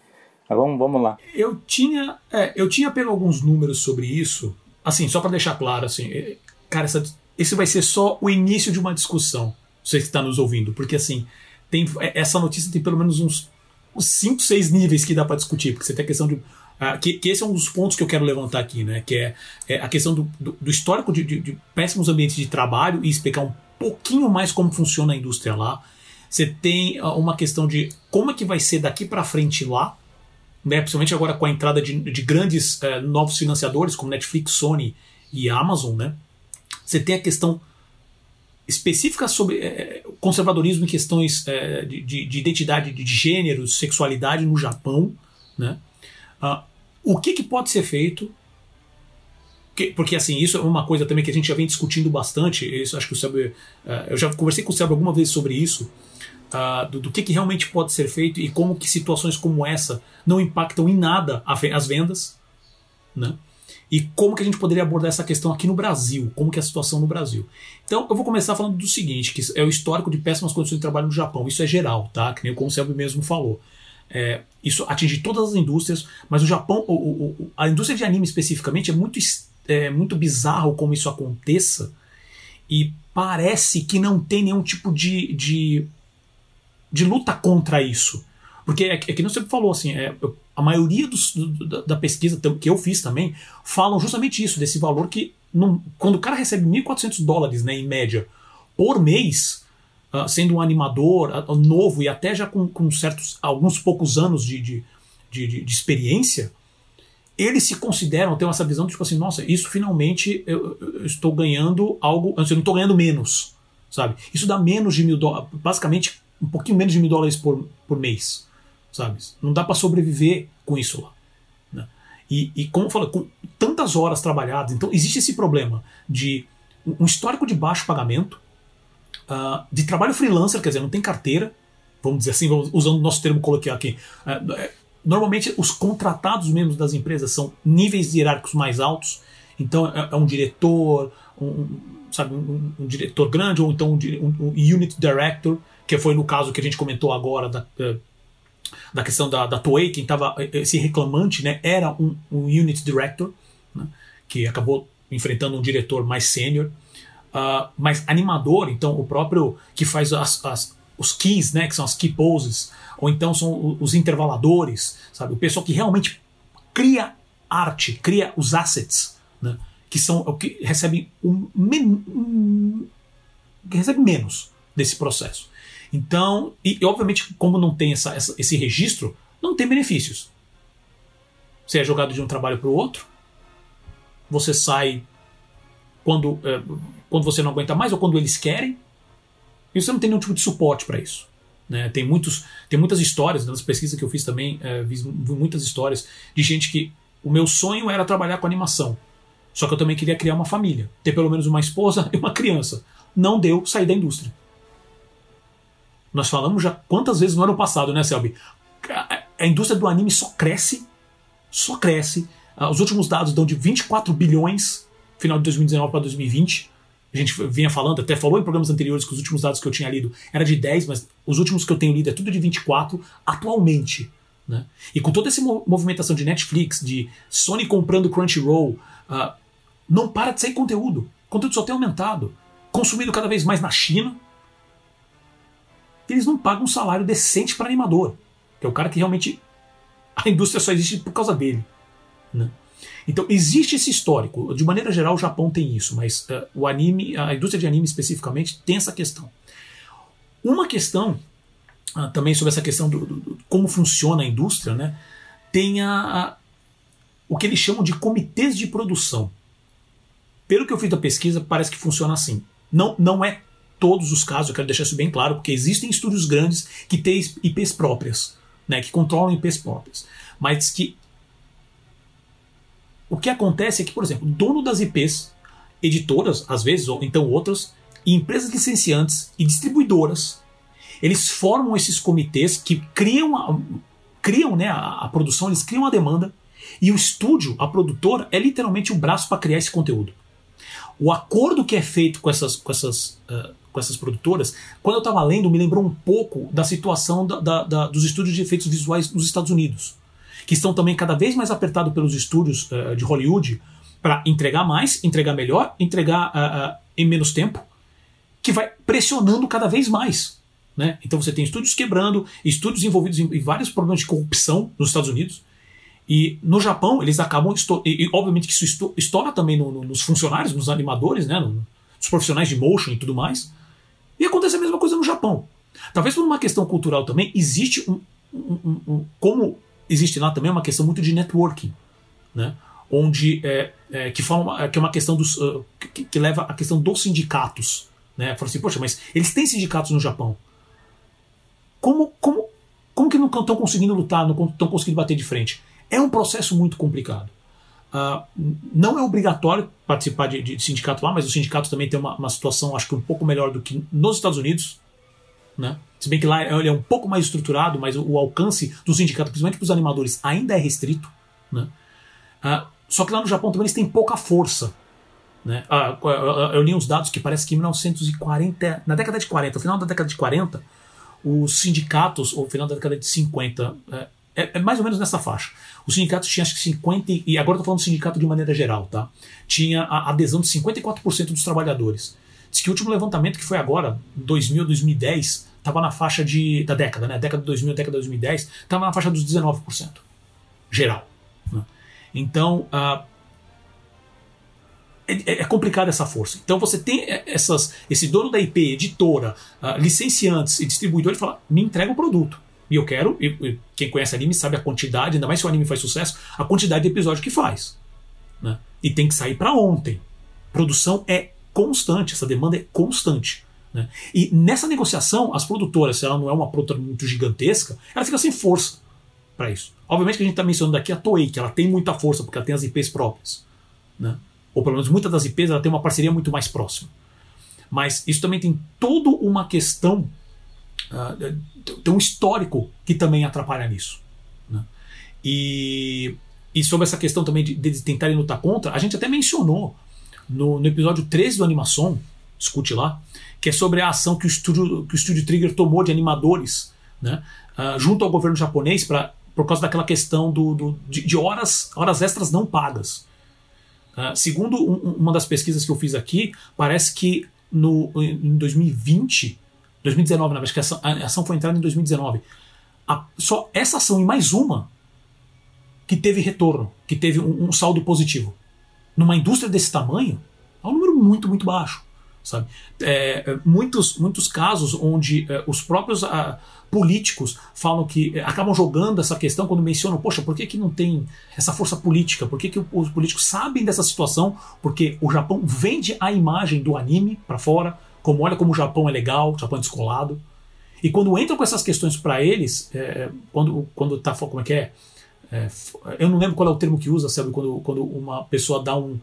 mas vamos, vamos lá. Eu tinha, é, eu tinha pego alguns números sobre isso, assim, só para deixar claro, assim, é, cara, essa, esse vai ser só o início de uma discussão, você que está nos ouvindo, porque assim, tem, é, essa notícia tem pelo menos uns 5, 6 níveis que dá para discutir, porque você tem a questão de. Uh, que, que, esse é um dos pontos que eu quero levantar aqui, né? Que é, é a questão do, do, do histórico de, de, de, péssimos ambientes de trabalho e explicar um pouquinho mais como funciona a indústria lá. Você tem uh, uma questão de como é que vai ser daqui para frente lá, né, principalmente agora com a entrada de, de grandes é, novos financiadores como Netflix, Sony e Amazon, né, você tem a questão específica sobre é, conservadorismo em questões é, de, de, identidade de gênero, sexualidade no Japão, né? Ah, o que, que pode ser feito? Que, porque assim isso é uma coisa também que a gente já vem discutindo bastante. Isso acho que o Sérgio, uh, eu já conversei com o Sérgio alguma vez sobre isso uh, do, do, que, que realmente pode ser feito e como que situações como essa não impactam em nada as vendas, né? E como que a gente poderia abordar essa questão aqui no Brasil, como que é a situação no Brasil. Então eu vou começar falando do seguinte, que é o histórico de péssimas condições de trabalho no Japão. Isso é geral, tá? Que nem o Conselho mesmo falou. É, isso atinge todas as indústrias, mas o Japão, o, o, a indústria de anime especificamente, é muito, é muito bizarro como isso aconteça e parece que não tem nenhum tipo de, de de luta contra isso. Porque é, é que não você falou assim, é, a maioria dos, do, da, pesquisa que eu fiz também falam justamente isso, desse valor que não, quando o cara recebe 1.400 dólares né, em média por mês, uh, sendo um animador uh, novo e até já com, com certos alguns poucos anos de, de, de, de, experiência, eles se consideram, têm essa visão de tipo assim, nossa, isso finalmente eu, eu estou ganhando algo, eu não estou ganhando menos, sabe? Isso dá menos de mil dólares, basicamente um pouquinho menos de mil dólares por, por mês, sabe? Não dá para sobreviver com isso lá. Né? E, e como eu falei, com tantas horas trabalhadas, então existe esse problema de um histórico de baixo pagamento, uh, de trabalho freelancer, quer dizer, não tem carteira, vamos dizer assim, usando o nosso termo coloquial aqui. Uh, normalmente os contratados membros das empresas são níveis hierárquicos mais altos, então é, é um diretor, um, sabe, um, um, diretor grande, ou então um, um, unit director, que foi no caso que a gente comentou agora da, eh, da questão da, da Toei, quem estava, esse reclamante, né, era um, unit director, né, que acabou enfrentando um diretor mais sênior, uh, mais animador, então o próprio que faz as, as, os keys, né, que são as key poses, ou então são os intervaladores, sabe? O pessoal que realmente cria arte, cria os assets, né? que são o que recebe um, um, que recebe menos desse processo. Então, e, e obviamente, como não tem essa, essa, esse registro, não tem benefícios. Você é jogado de um trabalho para o outro, você sai quando, é, quando você não aguenta mais ou quando eles querem, e você não tem nenhum tipo de suporte para isso. Né? Tem, muitos, tem muitas histórias, nas pesquisas que eu fiz também, é, vi, vi muitas histórias de gente que o meu sonho era trabalhar com animação. Só que eu também queria criar uma família, ter pelo menos uma esposa (laughs) e uma criança. Não deu sair da indústria. Nós falamos já quantas vezes no ano passado, né, Selby? A indústria do anime só cresce, só cresce. Ah, os últimos dados dão de 24 bilhões, final de 2019 para 2020 a gente vinha falando, até falou em programas anteriores que os últimos dados que eu tinha lido era de 10, mas os últimos que eu tenho lido é tudo de 24 atualmente. Né? E com toda essa movimentação de Netflix, de Sony comprando Crunchyroll, uh, não para de sair conteúdo. O conteúdo só tem aumentado. Consumido cada vez mais na China. Eles não pagam um salário decente para animador, que é o cara que realmente a indústria só existe por causa dele. Né? Então existe esse histórico. De maneira geral, o Japão tem isso, mas uh, o anime, a indústria de anime especificamente, tem essa questão. Uma questão uh, também sobre essa questão do, do, do, como funciona a indústria, né? Tem a, a, o que eles chamam de comitês de produção. Pelo que eu fiz da pesquisa, parece que funciona assim. Não, não é todos os casos, eu quero deixar isso bem claro, porque existem estúdios grandes que têm IPs próprias, né, que controlam IPs próprias, mas que o que acontece é que, por exemplo, dono das IPs, editoras, às vezes, ou então outras, e empresas licenciantes e distribuidoras, eles formam esses comitês que criam a, criam né, a, a produção, eles criam a demanda, e o estúdio, a produtora, é literalmente o braço para criar esse conteúdo. O acordo que é feito com essas, com essas, uh, com essas produtoras, quando eu estava lendo, me lembrou um pouco da situação da, da, da, dos estúdios de efeitos visuais nos Estados Unidos que estão também cada vez mais apertados pelos estúdios uh, de Hollywood para entregar mais, entregar melhor, entregar uh, em menos tempo, que vai pressionando cada vez mais. Né? Então você tem estúdios quebrando, estúdios envolvidos em, em vários problemas de corrupção nos Estados Unidos. E no Japão, eles acabam. E, e obviamente que isso estoura também no, no, nos funcionários, nos animadores, né? No, nos profissionais de motion e tudo mais. E acontece a mesma coisa no Japão. Talvez por uma questão cultural também, existe um. um, um, um como existe lá também uma questão muito de networking, né? onde é, é, que, forma, que é uma questão dos, uh, que, que, leva a questão dos sindicatos. Né? Fala assim, poxa, mas eles têm sindicatos no Japão. Como, como, como que não estão conseguindo lutar, não estão conseguindo bater de frente? É um processo muito complicado. Uh, não é obrigatório participar de, de, sindicato lá, mas o sindicato também tem uma, uma situação, acho que um pouco melhor do que nos Estados Unidos. Né? Se bem que lá ele é um pouco mais estruturado, mas o, alcance do sindicato, principalmente para os animadores, ainda é restrito. Né? Ah, só que lá no Japão também eles têm pouca força. Né? Ah, eu li uns dados que parece que em 1940, na década de 40, no final da década de 40, os sindicatos, ou final da década de 50, é, é, é, mais ou menos nessa faixa. Os sindicatos tinham acho que 50, e agora estou falando do sindicato de maneira geral, tá? Tinha a adesão de 54% dos trabalhadores. Diz que o último levantamento, que foi agora, 2000, 2010, estava na faixa de, da década, né? Década de 2000, década de 2010, estava na faixa dos 19%. Geral. Né? Então, uh, é, é complicada essa força. Então você tem essas, esse dono da IP, editora, uh, licenciantes e distribuidores fala: me entrega o produto. E eu quero, e, quem conhece anime sabe a quantidade, ainda mais se o anime faz sucesso, a quantidade de episódio que faz. Né? E tem que sair para ontem. Produção é constante, essa demanda é constante. Né? E nessa negociação, as produtoras, se ela não é uma produtora muito gigantesca, ela fica sem força para isso. Obviamente que a gente está mencionando aqui a Toei, que ela tem muita força, porque ela tem as IPs próprias. Né? Ou pelo menos muitas das IPs ela tem uma parceria muito mais próxima. Mas isso também tem toda uma questão, uh, tem um histórico que também atrapalha nisso. Né? E, e sobre essa questão também de, de tentarem lutar contra, a gente até mencionou no, no episódio 13 do Animação, escute lá, que é sobre a ação que o estúdio, que o estúdio Trigger tomou de animadores né, uh, junto ao governo japonês pra, por causa daquela questão do, do de, de, horas, horas extras não pagas. Uh, segundo um, uma das pesquisas que eu fiz aqui, parece que no, em 2020, 2019, na verdade, que a ação, a ação foi entrada em 2019. A, só essa ação e mais uma que teve retorno, que teve um, um saldo positivo. Numa indústria desse tamanho, é um número muito, muito baixo. Sabe? É, muitos, muitos casos onde é, os próprios ah, políticos falam que é, acabam jogando essa questão quando mencionam, poxa, por que, que não tem essa força política? Por que, que os políticos sabem dessa situação? Porque o Japão vende a imagem do anime para fora, como olha como o Japão é legal, o Japão é descolado. E quando entram com essas questões para eles, é, quando, quando tá, como é que é? é? Eu não lembro qual é o termo que usa, sabe? Quando, quando uma pessoa dá um,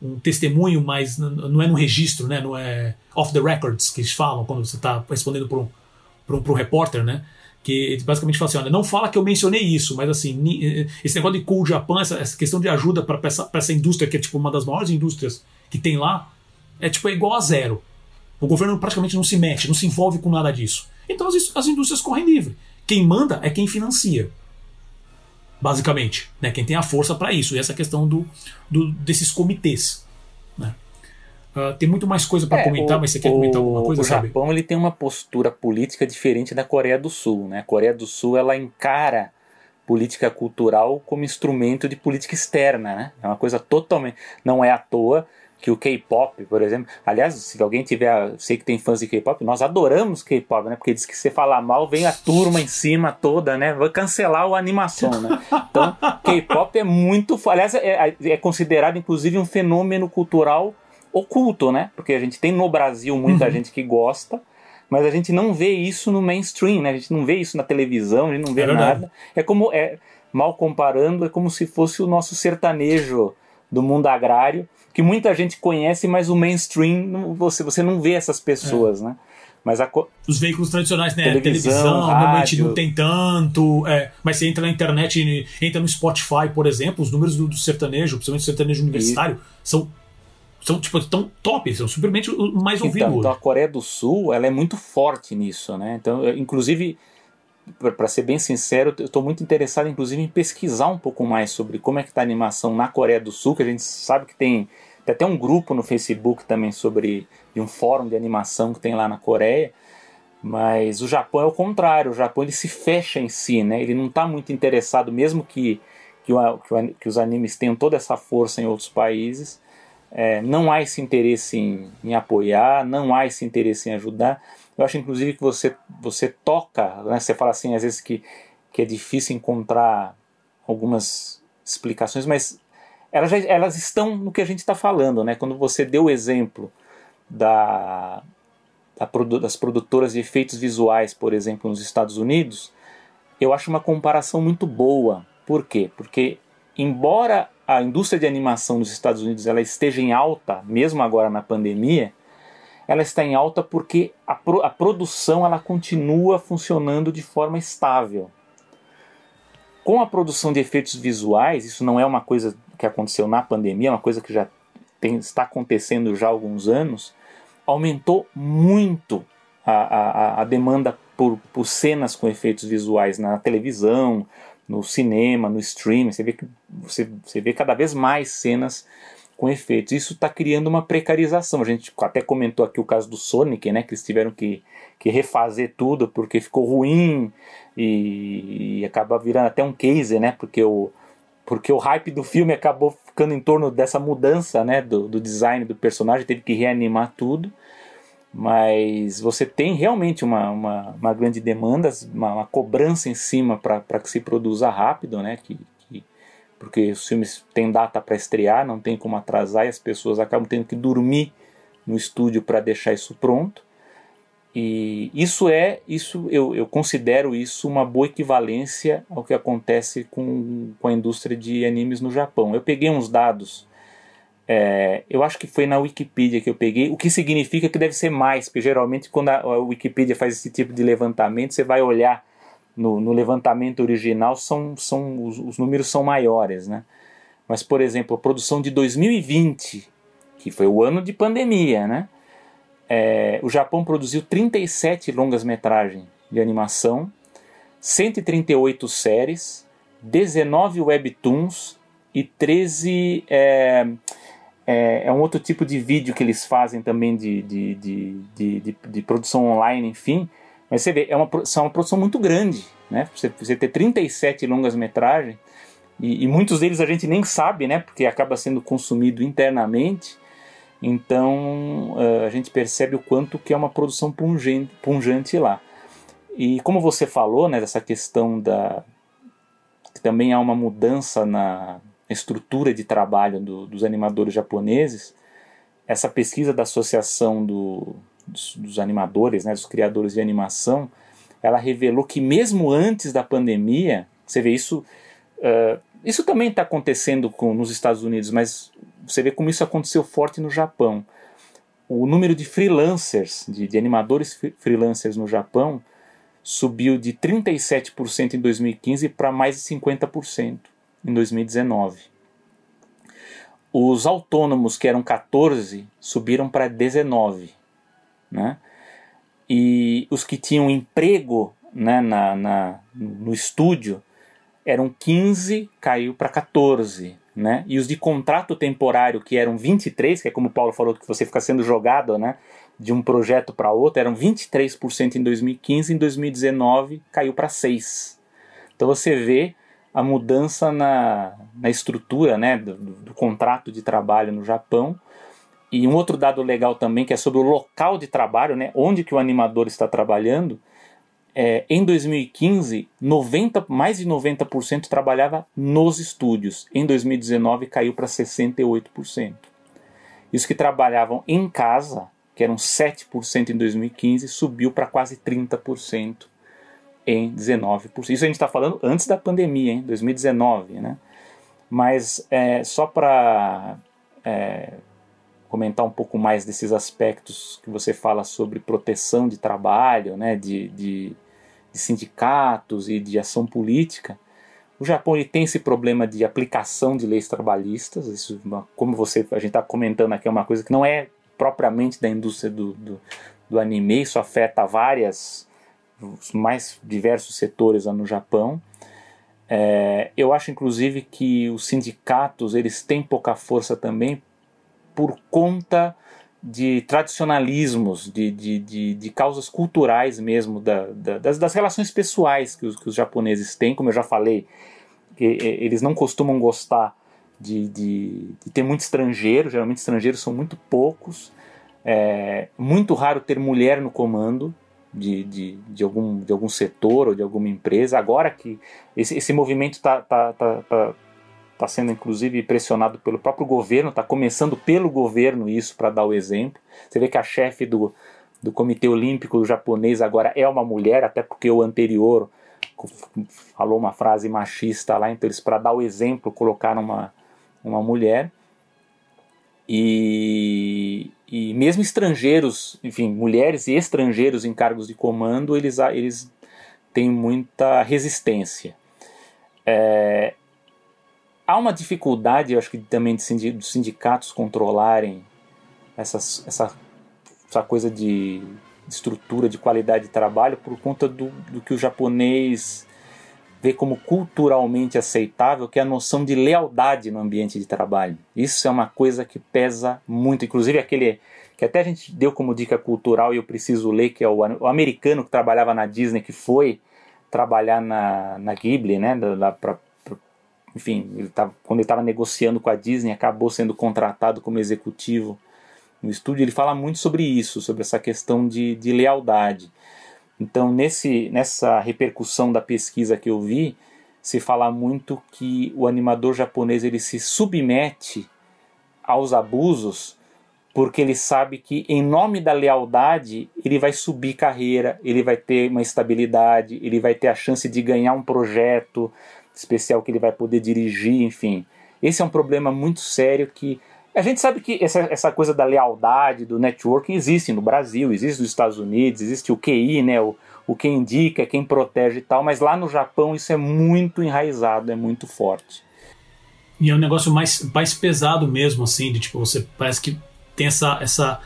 um testemunho, mas não é no registro, né? Não é off the records que eles falam quando você está respondendo para um, um, um repórter, né? Que basicamente fala assim: olha, não fala que eu mencionei isso, mas assim, esse negócio de cool Japan, essa, essa questão de ajuda para essa, essa indústria, que é tipo uma das maiores indústrias que tem lá, é tipo é igual a zero. O governo praticamente não se mexe, não se envolve com nada disso. Então as, as indústrias correm livre. Quem manda é quem financia basicamente, né? Quem tem a força para isso. E essa questão do, do desses comitês, né? Uh, tem muito mais coisa para é, comentar, o, mas você quer comentar alguma coisa? O sabe? Japão ele tem uma postura política diferente da Coreia do Sul, né? A Coreia do Sul ela encara política cultural como instrumento de política externa, né? É uma coisa totalmente não é à toa que o K-pop, por exemplo. Aliás, se alguém tiver, sei que tem fãs de K-pop, nós adoramos K-pop, né? Porque diz que se falar mal, vem a turma em cima toda, né? Vai cancelar a animação, né? Então, K-pop é muito, aliás, é, é considerado inclusive um fenômeno cultural oculto, né? Porque a gente tem no Brasil muita uhum. gente que gosta, mas a gente não vê isso no mainstream, né? A gente não vê isso na televisão, a gente não vê é nada. É como é mal comparando, é como se fosse o nosso sertanejo do mundo agrário que muita gente conhece, mas o mainstream você, você não vê essas pessoas, é. né? Mas a... Os veículos tradicionais, né? Televisão, televisão normalmente não tem tanto. É, mas você entra na internet, entra no Spotify, por exemplo, os números do, do sertanejo, principalmente o sertanejo universitário, e... são são tipo tão top, são simplesmente mais ouvidos. Então, então, a Coreia do Sul ela é muito forte nisso, né? Então, inclusive, para ser bem sincero, eu estou muito interessado, inclusive, em pesquisar um pouco mais sobre como é que está a animação na Coreia do Sul, que a gente sabe que tem tem até um grupo no Facebook também sobre de um fórum de animação que tem lá na Coreia. Mas o Japão é o contrário, o Japão ele se fecha em si, né? Ele não está muito interessado, mesmo que, que, o, que, os animes tenham toda essa força em outros países, é, não há esse interesse em, em, apoiar, não há esse interesse em ajudar. Eu acho inclusive que você, você toca, né? você fala assim às vezes que, que é difícil encontrar algumas explicações, mas elas, já, elas estão no que a gente está falando, né? Quando você deu o exemplo da, da, das produtoras de efeitos visuais, por exemplo, nos Estados Unidos, eu acho uma comparação muito boa. Por quê? Porque embora a indústria de animação nos Estados Unidos ela esteja em alta, mesmo agora na pandemia, ela está em alta porque a, pro, a produção ela continua funcionando de forma estável. Com a produção de efeitos visuais, isso não é uma coisa que aconteceu na pandemia, é uma coisa que já tem, está acontecendo já há alguns anos, aumentou muito a, a, a demanda por, por cenas com efeitos visuais na televisão, no cinema, no streaming. Você vê, que, você, você vê cada vez mais cenas com efeitos. Isso está criando uma precarização. A gente até comentou aqui o caso do Sonic, né, que eles tiveram que, que refazer tudo porque ficou ruim e, e acaba virando até um case, né, porque o, porque o hype do filme acabou ficando em torno dessa mudança né, do, do design do personagem, teve que reanimar tudo. Mas você tem realmente uma, uma, uma grande demanda, uma, uma, cobrança em cima para que se produza rápido, né? Que, porque os filmes têm data para estrear, não tem como atrasar e as pessoas acabam tendo que dormir no estúdio para deixar isso pronto. E isso é, isso eu, eu considero isso uma boa equivalência ao que acontece com, com a indústria de animes no Japão. Eu peguei uns dados, é, eu acho que foi na Wikipedia que eu peguei, o que significa que deve ser mais, porque geralmente quando a, a Wikipedia faz esse tipo de levantamento, você vai olhar no, no levantamento original, são, são os, os números são maiores, né? Mas, por exemplo, a produção de 2020, que foi o ano de pandemia, né? é, o Japão produziu 37 longas-metragens de animação, 138 séries, 19 webtoons e 13. É, é, é, um outro tipo de vídeo que eles fazem também de, de, de, de, de, de produção online, enfim. Mas você vê, é uma, é uma produção muito grande. Né? Você, você ter 37 longas-metragens, e, e muitos deles a gente nem sabe, né? porque acaba sendo consumido internamente. Então uh, a gente percebe o quanto que é uma produção pungente, pungente lá. E como você falou, né, dessa questão da que também há uma mudança na estrutura de trabalho do, dos animadores japoneses, essa pesquisa da associação do, dos, animadores, né, dos criadores de animação, ela revelou que mesmo antes da pandemia, você vê isso, uh, isso também está acontecendo com, nos Estados Unidos, mas você vê como isso aconteceu forte no Japão. O número de freelancers, de, de animadores freelancers no Japão, subiu de 37% em 2015 para mais de 50% em 2019. Os autônomos, que eram 14, subiram para 19. Né? E os que tinham emprego né, na, na, no estúdio eram 15, caiu para 14 né? E os de contrato temporário, que eram 23, que é como o Paulo falou, que você fica sendo jogado, né? De um projeto para outro, eram 23% em 2015, em 2019 caiu para 6%. Então você vê a mudança na, na estrutura né, do, do, contrato de trabalho no Japão. E um outro dado legal também, que é sobre o local de trabalho, né, onde que o animador está trabalhando, é, em 2015, 90, mais de 90% trabalhava nos estúdios. Em 2019 caiu para 68%. E os que trabalhavam em casa, que eram 7% em 2015, subiu para quase 30% em 19%. Isso a gente está falando antes da pandemia, em 2019. Né? Mas é, só para é, comentar um pouco mais desses aspectos que você fala sobre proteção de trabalho, né, de, de, de sindicatos e de ação política, o Japão ele tem esse problema de aplicação de leis trabalhistas. Isso, como você a gente está comentando aqui, é uma coisa que não é propriamente da indústria do, do, do anime, isso afeta várias, os mais diversos setores lá no Japão. É, eu acho inclusive que os sindicatos eles têm pouca força também por conta de tradicionalismos, de, de, de, de, causas culturais mesmo, da, da, das, das, relações pessoais que os, que os, japoneses têm, como eu já falei, eles não costumam gostar de, de, de, ter muito estrangeiro, geralmente estrangeiros são muito poucos, é muito raro ter mulher no comando de, de, de, algum, de algum setor ou de alguma empresa. Agora que esse, esse movimento está tá, tá, tá está sendo inclusive pressionado pelo próprio governo, está começando pelo governo isso para dar o exemplo. Você vê que a chefe do, do Comitê Olímpico japonês agora é uma mulher, até porque o anterior falou uma frase machista lá, então eles, para dar o exemplo, colocaram uma, uma mulher. E, e mesmo estrangeiros, enfim, mulheres e estrangeiros em cargos de comando, eles, eles têm muita resistência. É, há uma dificuldade, eu acho que também dos sindicatos controlarem essas, essa, essa coisa de estrutura, de qualidade de trabalho, por conta do, do que o japonês vê como culturalmente aceitável, que é a noção de lealdade no ambiente de trabalho. Isso é uma coisa que pesa muito, inclusive aquele que até a gente deu como dica cultural e eu preciso ler, que é o, o americano que trabalhava na Disney, que foi trabalhar na, na Ghibli, né, enfim, ele tava, quando ele estava negociando com a Disney, acabou sendo contratado como executivo no estúdio. Ele fala muito sobre isso, sobre essa questão de, de lealdade. Então, nesse, nessa repercussão da pesquisa que eu vi, se fala muito que o animador japonês ele se submete aos abusos porque ele sabe que em nome da lealdade ele vai subir carreira, ele vai ter uma estabilidade, ele vai ter a chance de ganhar um projeto especial que ele vai poder dirigir, enfim. Esse é um problema muito sério que a gente sabe que essa, essa coisa da lealdade, do networking existe no Brasil, existe nos Estados Unidos, existe o QI, né, o, o quem indica, quem protege e tal, mas lá no Japão isso é muito enraizado, é muito forte. E é um negócio mais, mais pesado mesmo, assim, de tipo, você parece que tem essa, essa,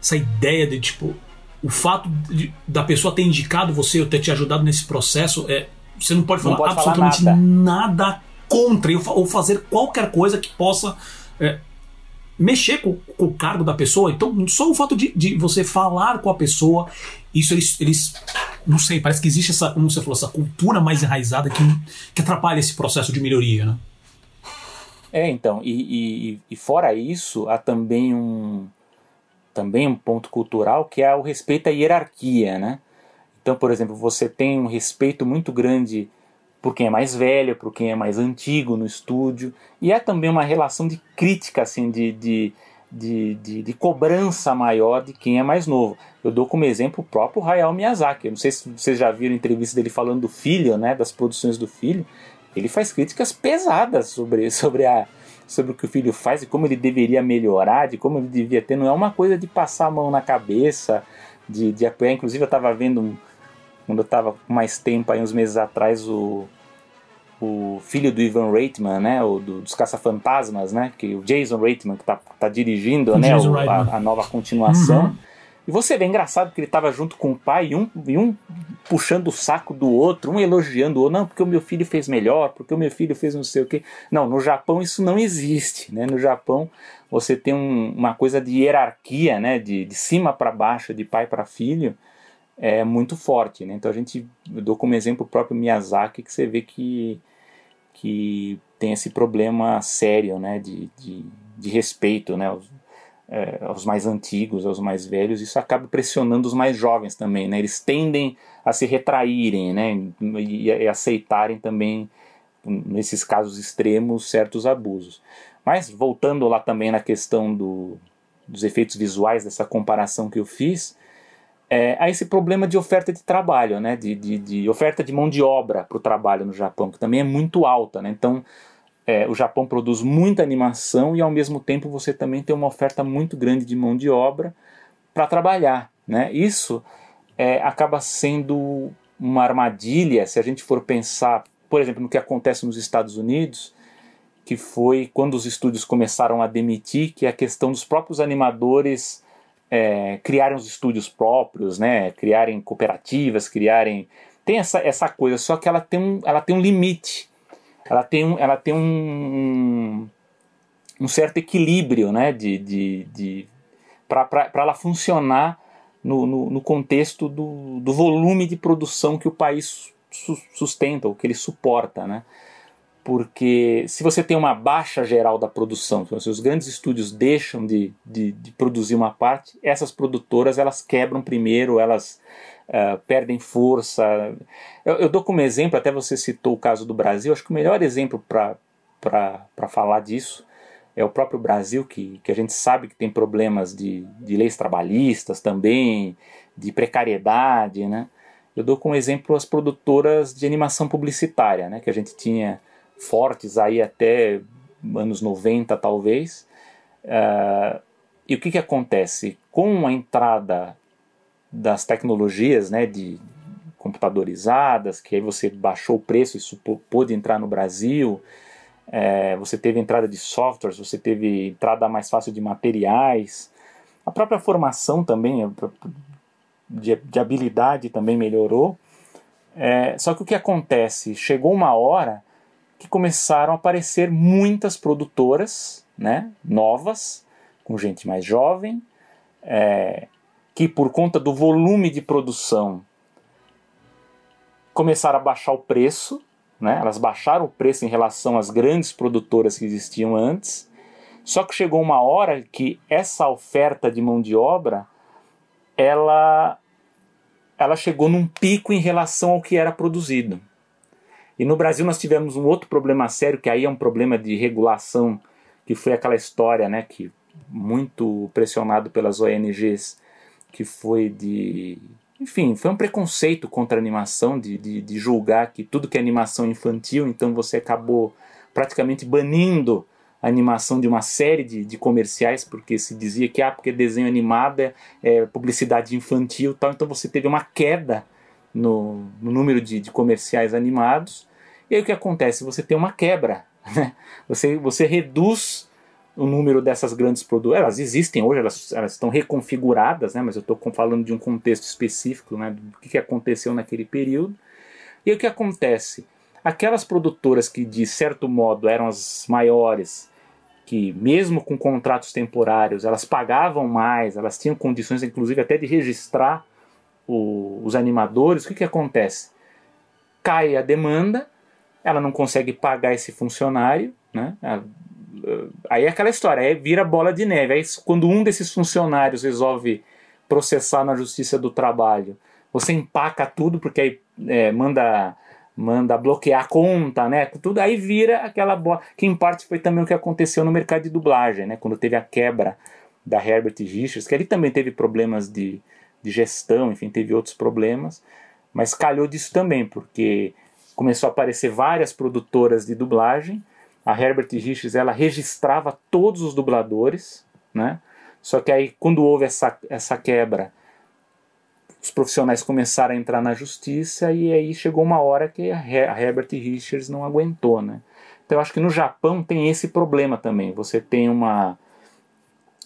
essa ideia de tipo, o fato de, da pessoa ter indicado você ou ter te ajudado nesse processo, é, você não pode falar não pode absolutamente falar nada. nada. contra ou fazer qualquer coisa que possa. É, mexer com, com, o cargo da pessoa. Então, só o fato de, de você falar com a pessoa, isso eles, eles. Não sei, parece que existe essa, como você falou, essa cultura mais enraizada que, que atrapalha esse processo de melhoria, né? É, então, e, e, e fora isso, há também um, também um ponto cultural que é o respeito à hierarquia, né? Então, por exemplo, você tem um respeito muito grande por quem é mais velho, por quem é mais antigo no estúdio, e há também uma relação de crítica, assim, de, de, de, de, de cobrança maior de quem é mais novo. Eu dou como exemplo o próprio Hayao Miyazaki. Eu não sei se vocês já viram a entrevista dele falando do filho, né, das produções do filho ele faz críticas pesadas sobre, (laughs) sobre, a, sobre o que o filho faz e como ele deveria melhorar, de como ele devia ter. Não é uma coisa de passar a mão na cabeça, de, de apoiar. Inclusive, eu estava vendo, um, quando eu estava com mais tempo, aí, uns meses atrás, o, o filho do Ivan Reitman, né, o do, dos Caça-Fantasmas, né, que o Jason Reitman que está tá dirigindo, né, o, a, a, nova continuação. Uhum. E você vê engraçado que ele estava junto com o pai e um, e um puxando o saco do outro, um elogiando o outro, não, porque o meu filho fez melhor, porque o meu filho fez não sei o quê. Não, no Japão isso não existe. Né? No Japão você tem um, uma coisa de hierarquia, né? de, de cima para baixo, de pai para filho, é muito forte. Né? Então a gente, eu dou como exemplo o próprio Miyazaki, que você vê que, que tem esse problema sério né? de, de, de respeito. Né? é, aos mais antigos, aos mais velhos, isso acaba pressionando os mais jovens também, né? Eles tendem a se retraírem, né? E, e aceitarem também, nesses casos extremos, certos abusos. Mas voltando lá também na questão do, dos efeitos visuais dessa comparação que eu fiz, é, há esse problema de oferta de trabalho, né? De, de, de oferta de mão de obra para o trabalho no Japão, que também é muito alta, né? Então é, o Japão produz muita animação e ao mesmo tempo você também tem uma oferta muito grande de mão de obra para trabalhar. Né? Isso é, acaba sendo uma armadilha se a gente for pensar, por exemplo, no que acontece nos Estados Unidos, que foi quando os estúdios começaram a demitir, que é a questão dos próprios animadores é, criarem os estúdios próprios, né? criarem cooperativas, criarem. Tem essa, essa coisa, só que ela tem um, ela tem um limite ela tem, um, ela tem um, um certo equilíbrio né, de, de, de, para ela funcionar no, no, no, contexto do, do volume de produção que o país sustenta, ou que ele suporta. Né? Porque se você tem uma baixa geral da produção, se os grandes estúdios deixam de, de, de produzir uma parte, essas produtoras elas quebram primeiro, elas uh, perdem força. Eu, eu, dou como exemplo, até você citou o caso do Brasil, acho que o melhor exemplo para falar disso é o próprio Brasil, que, que a gente sabe que tem problemas de, de leis trabalhistas também, de precariedade, né? Eu dou como exemplo as produtoras de animação publicitária, né, que a gente tinha fortes aí até anos 90 talvez. Uh, e o que, que acontece? Com a entrada das tecnologias né, de computadorizadas, que aí você baixou o preço, isso pôde entrar no Brasil, é, você teve entrada de softwares, você teve entrada mais fácil de materiais, a própria formação também, de, de habilidade também melhorou. É, só que o que acontece? Chegou uma hora que começaram a aparecer muitas produtoras né, novas, com gente mais jovem, é, que por conta do volume de produção começaram a baixar o preço né? elas baixaram o preço em relação às grandes produtoras que existiam antes. Só que chegou uma hora que essa oferta de mão de obra ela, ela chegou num pico em relação ao que era produzido. E no Brasil nós tivemos um outro problema sério, que aí é um problema de regulação, que foi aquela história, né, que muito pressionado pelas ONGs, que foi de. Enfim, foi um preconceito contra a animação, de, de, de julgar que tudo que é animação infantil, então você acabou praticamente banindo a animação de uma série de, de comerciais, porque se dizia que ah, porque desenho animado é, é publicidade infantil tal, então você teve uma queda no, no número de, de, comerciais animados. E aí o que acontece? Você tem uma quebra. (laughs) Né? Você, você reduz o número dessas grandes produtoras. Elas existem hoje, elas, elas estão reconfiguradas, né? mas eu estou falando de um contexto específico né? do que, que aconteceu naquele período. E aí o que acontece? Aquelas produtoras que, de certo modo, eram as maiores, que mesmo com contratos temporários, elas pagavam mais, elas tinham condições, inclusive, até de registrar o, os animadores, o que, que acontece? Cai a demanda, ela não consegue pagar esse funcionário, né? Aí é aquela história, aí vira bola de neve. Aí quando um desses funcionários resolve processar na Justiça do Trabalho, você empaca tudo porque aí é, manda manda bloquear a conta, né? Tudo aí vira aquela bola. Que em parte foi também o que aconteceu no mercado de dublagem, né? Quando teve a quebra da Herbert Richards, que ele também teve problemas de, de gestão, enfim, teve outros problemas, mas calhou disso também, porque começou a aparecer várias produtoras de dublagem. A Herbert Richards ela registrava todos os dubladores, né? Só que aí quando houve essa, essa quebra, os profissionais começaram a entrar na justiça e aí chegou uma hora que a, a Herbert Richards não aguentou, né? Então eu acho que no Japão tem esse problema também. Você tem uma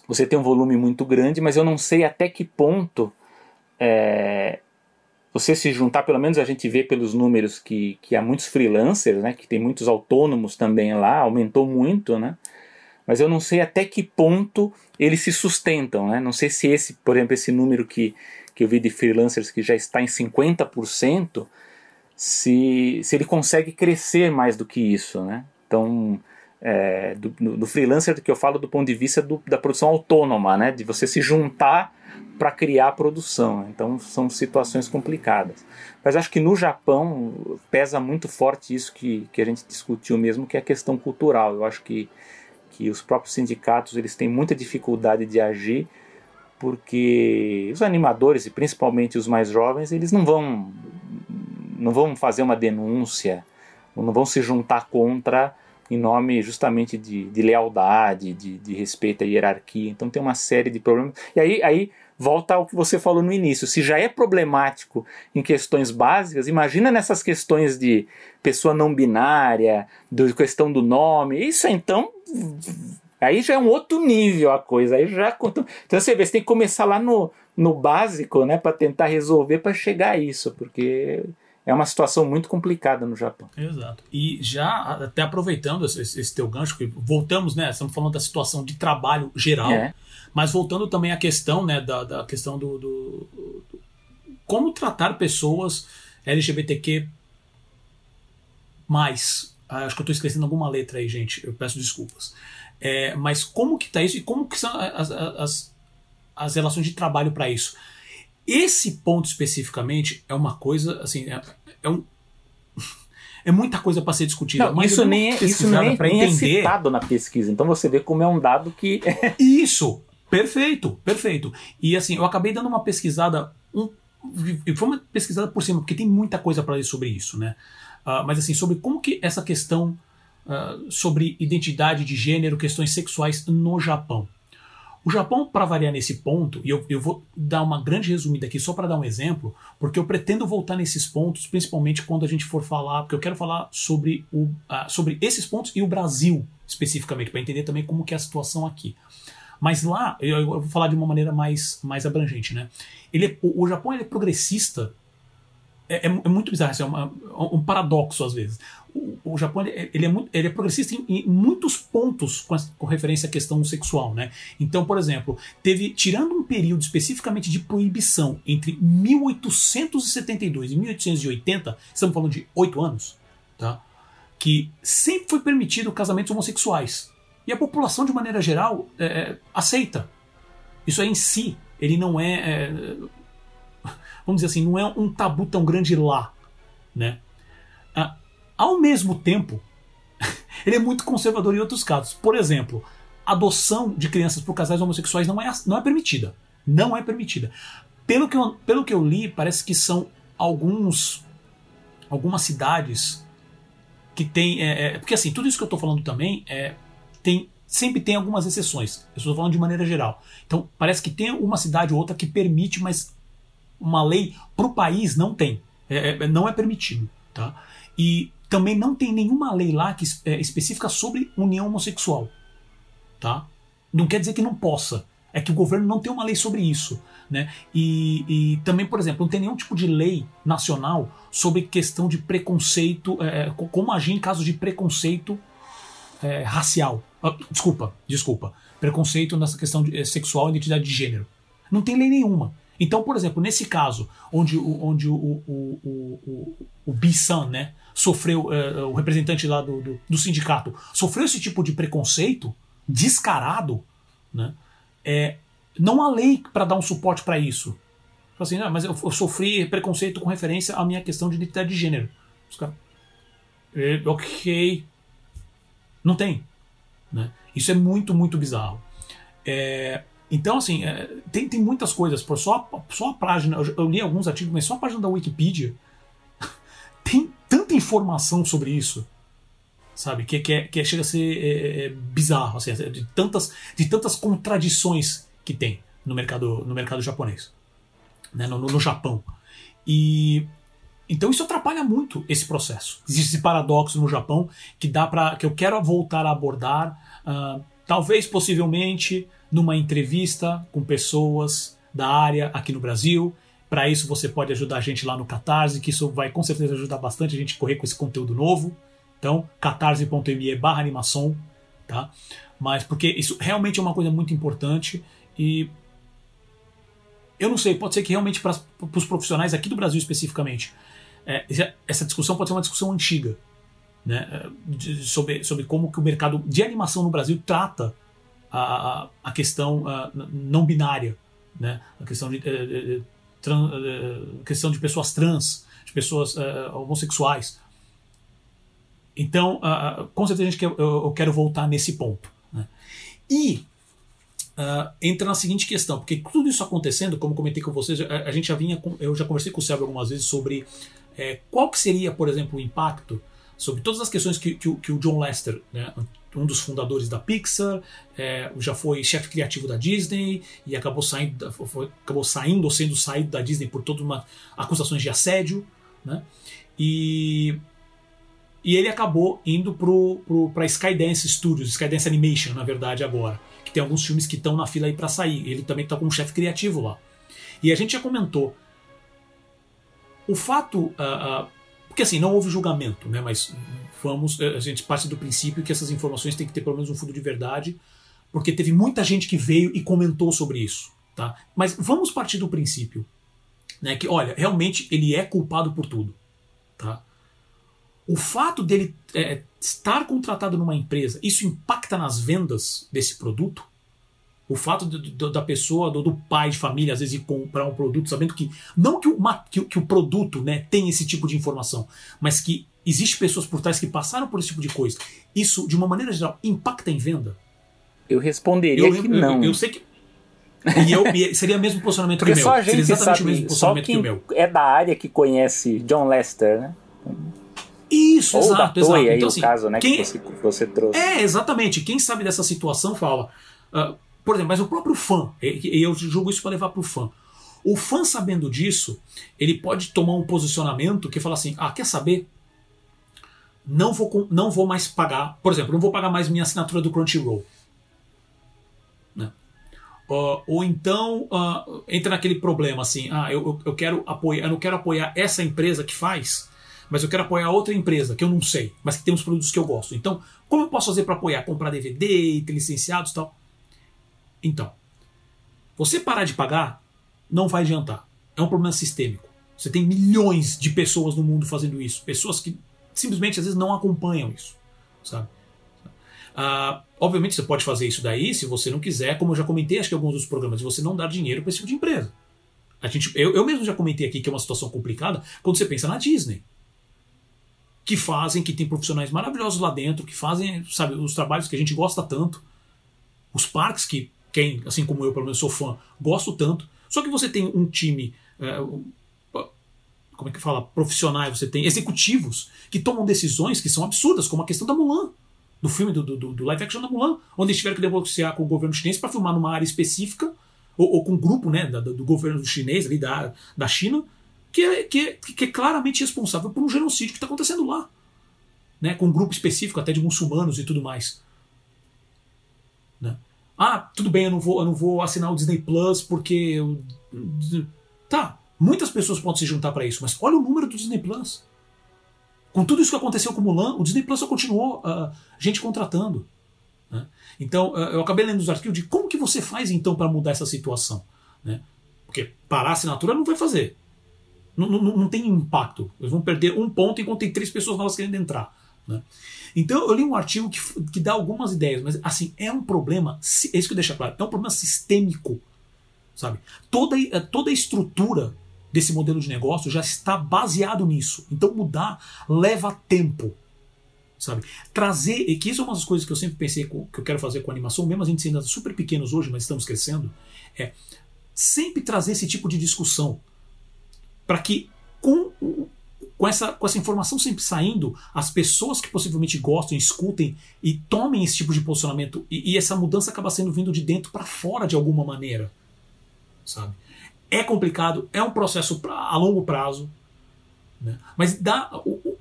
você tem um volume muito grande, mas eu não sei até que ponto é, você se juntar, pelo menos a gente vê pelos números que, que há muitos freelancers, né, que tem muitos autônomos também lá, aumentou muito, né? Mas eu não sei até que ponto eles se sustentam, né? Não sei se esse, por exemplo, esse número que, que eu vi de freelancers que já está em 50%, se, se ele consegue crescer mais do que isso, né? Então, é, do, do, freelancer que eu falo do ponto de vista do, da produção autônoma, né? De você se juntar para criar produção. Então são situações complicadas. Mas acho que no Japão pesa muito forte isso que, que a gente discutiu mesmo, que é a questão cultural. Eu acho que, que os próprios sindicatos eles têm muita dificuldade de agir porque os animadores e principalmente os mais jovens eles não vão não vão fazer uma denúncia não vão se juntar contra em nome justamente de, de lealdade, de, de respeito à hierarquia. Então tem uma série de problemas. E aí, aí volta ao que você falou no início. Se já é problemático em questões básicas, imagina nessas questões de pessoa não binária, de questão do nome. Isso então. Aí já é um outro nível a coisa. Aí já Então você vê, você tem que começar lá no, no básico, né, para tentar resolver, para chegar a isso, porque é uma situação muito complicada no Japão. Exato. E já até aproveitando esse, esse teu gancho, que voltamos, né? Estamos falando da situação de trabalho geral. É. Mas voltando também à questão, né, da, da questão do, do, do, como tratar pessoas LGBTQ mais. Ah, acho que eu estou esquecendo alguma letra aí, gente. Eu peço desculpas. É, mas como que tá isso e como que são as, as, as relações de trabalho para isso? Esse ponto especificamente é uma coisa, assim, é, é um, (laughs) é muita coisa para ser discutida. Não, mas isso nem, é, isso nem, nem é citado na pesquisa. Então você vê como é um dado que. (laughs) isso! Perfeito, perfeito. E assim, eu acabei dando uma pesquisada, um, foi uma pesquisada por cima, porque tem muita coisa para ler sobre isso, né? Uh, mas assim, sobre como que essa questão uh, sobre identidade de gênero, questões sexuais no Japão. O Japão, para variar nesse ponto, e eu, eu vou dar uma grande resumida aqui só para dar um exemplo, porque eu pretendo voltar nesses pontos, principalmente quando a gente for falar, porque eu quero falar sobre, o, uh, sobre esses pontos e o Brasil especificamente, para entender também como que é a situação aqui. Mas lá, eu, eu, vou falar de uma maneira mais, mais abrangente, né? Ele é, o, o, Japão ele é progressista, é, é, é muito bizarro, assim, é uma, um paradoxo às vezes. O, o Japão ele, é muito, ele é progressista em, em muitos pontos com, com, referência à questão sexual, né? Então, por exemplo, teve, tirando um período especificamente de proibição entre 1872 e 1880, estamos falando de oito anos, tá? que sempre foi permitido casamentos homossexuais. E a população, de maneira geral, é, é, aceita. Isso aí em si, ele não é, é, Vamos dizer assim, não é um tabu tão grande lá. Né? Ao mesmo tempo, (laughs) ele é muito conservador em outros casos. Por exemplo, adoção de crianças por casais homossexuais não é, não é permitida. Não é permitida. Pelo que, eu, pelo que eu li, parece que são alguns algumas cidades que tem. É, é, porque assim, tudo isso que eu estou falando também é, tem, sempre tem algumas exceções. Eu estou falando de maneira geral. Então, parece que tem uma cidade ou outra que permite, mas uma lei para o país não tem. É, é, não é permitido. Tá? E também não tem nenhuma lei lá que, é, específica sobre união homossexual. Tá? Não quer dizer que não possa. É que o governo não tem uma lei sobre isso. Né? E, e também, por exemplo, não tem nenhum tipo de lei nacional sobre questão de preconceito, é, é como agir em casos de preconceito é, racial. Ah, desculpa, desculpa. Preconceito nessa questão de, é, sexual e identidade de gênero. Não tem lei nenhuma. Então, por exemplo, nesse caso, onde, onde o, o, o, o, o Bissan, né, sofreu, é, o representante lá do, do, do, sindicato, sofreu esse tipo de preconceito descarado, né, é, não há lei para dar um suporte para isso. Assim, não, mas eu, eu, sofri preconceito com referência à minha questão de identidade de gênero. Os caras. É, ok. Não tem. Né? Isso é muito, muito bizarro. É, então, assim, é, tem, tem muitas coisas. Por só, só a página. Eu, eu, li alguns artigos, mas só a página da Wikipedia informação sobre isso. Sabe? Que, que, é, que é, chega a ser é, é bizarro. Assim, de, tantas, de tantas contradições que tem no mercado, no mercado japonês, né, no, no Japão. E então isso atrapalha muito esse processo. Existe esse paradoxo no Japão que dá para que eu quero voltar a abordar, uh, talvez possivelmente numa entrevista com pessoas da área aqui no Brasil. Para isso você pode ajudar a gente lá no Catarse, que isso vai com certeza ajudar bastante a gente correr com esse conteúdo novo. Então, catarse.me barra animação, tá? Mas porque isso realmente é uma coisa muito importante e eu não sei, pode ser que realmente para os profissionais aqui do Brasil especificamente, é, essa discussão pode ser uma discussão antiga, né, de, sobre, sobre como que o mercado de animação no Brasil trata a, a questão a, não binária, né, a questão de, de, é, de é, trans, é, questão de pessoas trans, de pessoas uh, homossexuais. Então, uh, com certeza quer, eu, eu quero voltar nesse ponto. Né. E uh, entra na seguinte questão, porque tudo isso acontecendo, como comentei com vocês, a, a gente já vinha, com, eu já conversei com o Sérgio algumas vezes sobre é, qual que seria, por exemplo, o impacto sobre todas as questões que, que, que o John Lester, né, um dos fundadores da Pixar, é, já foi chefe criativo da Disney e acabou saindo, foi, acabou saindo ou sendo saído da Disney por todas uma acusações de assédio, né? E e ele acabou indo para Skydance Studios, Skydance Animation, na verdade, agora que tem alguns filmes que estão na fila aí para sair. Ele também está como chefe criativo lá. E a gente já comentou. O fato. Uh, uh, porque assim, não houve julgamento, né? Mas vamos. Eh, a gente parte do princípio que essas informações têm que ter pelo menos um fundo de verdade, porque teve muita gente que veio e comentou sobre isso. Tá? Mas vamos partir do princípio. Né, que, olha, realmente ele é culpado por tudo. Tá? O fato dele é, estar contratado numa empresa, isso impacta nas vendas desse produto? O fato de, de, da pessoa, do, do, pai de família, às vezes, ir comprar um produto sabendo que. Não que o, que, que o produto né, tem esse tipo de informação, mas que existe pessoas por trás que passaram por esse tipo de coisa. Isso, de uma maneira geral, impacta em venda? Eu responderia eu, que eu, não. Eu, eu, sei que. E, eu, seria o mesmo posicionamento Porque que o meu. Seria exatamente sabe, o mesmo posicionamento que o meu. É da área que conhece John Lester, né? Isso, Ou exato, da exato. Aí então, o assim, caso, né, quem... que você, você, trouxe. É, exatamente. Quem sabe dessa situação fala. Uh, por exemplo, mas o próprio fã, e eu julgo isso para levar para o fã. O fã sabendo disso, ele pode tomar um posicionamento que fala assim: ah, quer saber? Não vou, não vou mais pagar, por exemplo, não vou pagar mais minha assinatura do Crunchyroll. Né? Uh, ou então uh, entra naquele problema assim: ah, eu, eu quero apoiar, eu não quero apoiar essa empresa que faz, mas eu quero apoiar outra empresa que eu não sei, mas que tem uns produtos que eu gosto. Então, como eu posso fazer para apoiar? Comprar DVD, ter licenciados e tal. Então, você parar de pagar não vai adiantar. É um problema sistêmico. Você tem milhões de pessoas no mundo fazendo isso. Pessoas que simplesmente às vezes não acompanham isso, sabe? Ah, obviamente você pode fazer isso daí se você não quiser, como eu já comentei, acho que alguns dos programas, você não dar dinheiro para esse tipo de empresa. A gente, eu, eu mesmo já comentei aqui que é uma situação complicada quando você pensa na Disney. Que fazem, que tem profissionais maravilhosos lá dentro, que fazem, sabe, os trabalhos que a gente gosta tanto. Os parques que quem, assim como eu, pelo menos sou fã, gosto tanto. Só que você tem um time. Como é que fala? Profissionais, você tem executivos que tomam decisões que são absurdas, como a questão da Mulan do filme do, do, do, live action da Mulan, onde eles tiveram que negociar com o governo chinês para filmar numa área específica ou, ou com um grupo né, do, do governo chinês, ali, da, da China, que é, que, é, que é claramente responsável por um genocídio que está acontecendo lá. Né, com um grupo específico até de muçulmanos e tudo mais. Né? Ah, tudo bem, eu não vou, eu não vou assinar o Disney Plus porque. Eu... Tá, muitas pessoas podem se juntar para isso, mas olha o número do Disney Plus. Com tudo isso que aconteceu com o Mulan, o Disney Plus só continuou uh, gente contratando. Né? Então, uh, eu acabei lendo os artigos de como que você faz então para mudar essa situação. Né? Porque parar a assinatura não vai fazer. Não, não, não, tem impacto. Eles vão perder um ponto enquanto tem três pessoas novas querendo entrar. Né? Então eu li um artigo que, que dá algumas ideias, mas assim, é um problema, é isso que deixa claro, é um problema sistêmico. Sabe? Toda, toda a estrutura desse modelo de negócio já está baseado nisso. Então mudar leva tempo sabe? Trazer, e que isso é uma das coisas que eu sempre pensei que eu quero fazer com animação, mesmo a gente sendo super pequenos hoje, mas estamos crescendo, é sempre trazer esse tipo de discussão para que com, com, essa, com essa informação sempre saindo, as pessoas que possivelmente gostem, escutem e tomem esse tipo de posicionamento e, e essa mudança acaba sendo vindo de dentro para fora de alguma maneira, sabe? É complicado, é um processo pra, a longo prazo, né? mas dá o,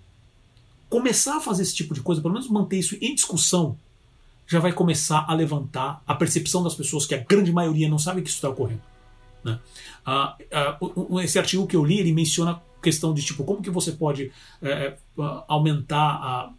começar a fazer esse tipo de coisa, pelo menos manter isso em discussão, já vai começar a levantar a percepção das pessoas que a grande maioria não sabe que isso está ocorrendo. Né? Ah, ah, esse artigo que eu li, ele menciona a questão de tipo como que você pode é, aumentar a,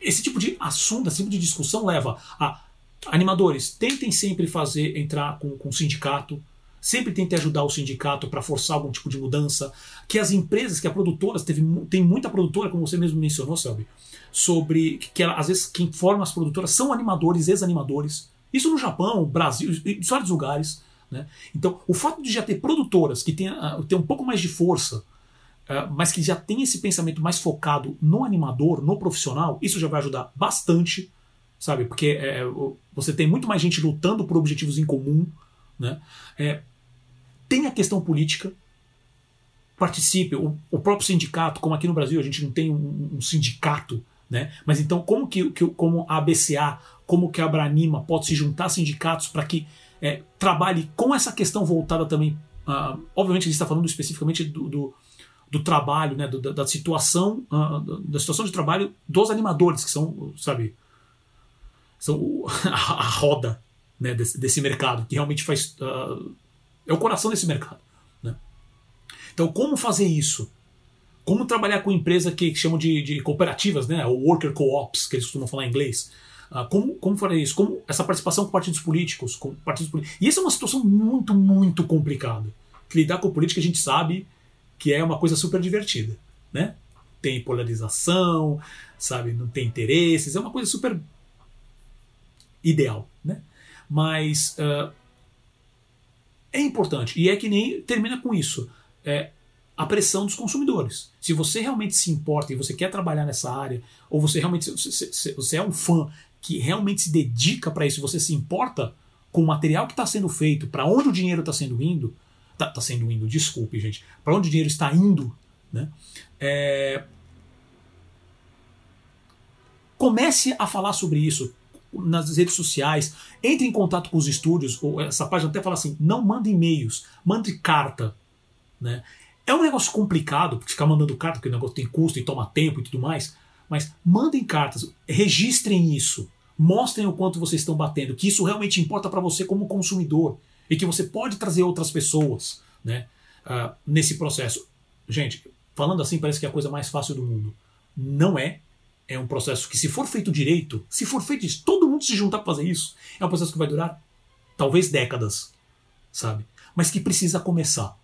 esse tipo de assunto, esse tipo de discussão leva a animadores tentem sempre fazer entrar com, com sindicato, sempre tente ajudar o sindicato para forçar algum tipo de mudança, que as empresas, que as produtoras, teve, tem muita produtora, como você mesmo mencionou, sabe, sobre que, que às vezes quem forma as produtoras são animadores, ex-animadores. Isso no Japão, Brasil, em vários lugares. Né? Então, o fato de já ter produtoras que têm, uh, um pouco mais de força, uh, mas que já tem esse pensamento mais focado no animador, no profissional, isso já vai ajudar bastante, sabe? Porque é, você tem muito mais gente lutando por objetivos em comum. Né? É, tem a questão política, participe, o, o, próprio sindicato, como aqui no Brasil a gente não tem um, um sindicato, né? mas então como que, que como a ABCA, como que a Abranima pode se juntar a sindicatos para que é, trabalhe com essa questão voltada também, uh, obviamente a gente está falando especificamente do, do, do trabalho, né? Da, da, situação, uh, da situação de trabalho dos animadores, que são, sabe, são (laughs) a, a roda né, desse, desse mercado, que realmente faz... Uh, é o coração desse mercado. Né? Então, como fazer isso? Como trabalhar com empresa que, chamam de, de, cooperativas, né? ou worker co-ops, que eles costumam falar em inglês. Uh, como, como fazer isso? Como essa participação com partidos políticos, com partidos políticos. E essa é uma situação muito, muito complicada. Que lidar com política a gente sabe que é uma coisa super divertida, né? Tem polarização, sabe? Não tem interesses, é uma coisa super ideal, né? Mas uh, é importante. E é que nem termina com isso. É, a pressão dos consumidores. Se você realmente se importa e você quer trabalhar nessa área, ou você realmente você, você é um fã que realmente se dedica para isso, você se importa com o material que está sendo feito, para onde o dinheiro está sendo indo, está tá sendo indo, desculpe, gente, para onde o dinheiro está indo, né? É, comece a falar sobre isso nas redes sociais, entre em contato com os estúdios, ou essa página até fala assim, não mande e-mails, mande carta. Né? É um negócio complicado, ficar mandando carta, porque o negócio tem custo e toma tempo e tudo mais, mas mandem cartas, registrem isso, mostrem o quanto vocês estão batendo, que isso realmente importa para você como consumidor e que você pode trazer outras pessoas né, uh, nesse processo. Gente, falando assim, parece que é a coisa mais fácil do mundo. Não é, é um processo que, se for feito direito, se for feito isso, todo mundo se juntar para fazer isso, é um processo que vai durar talvez décadas, sabe? Mas que precisa começar.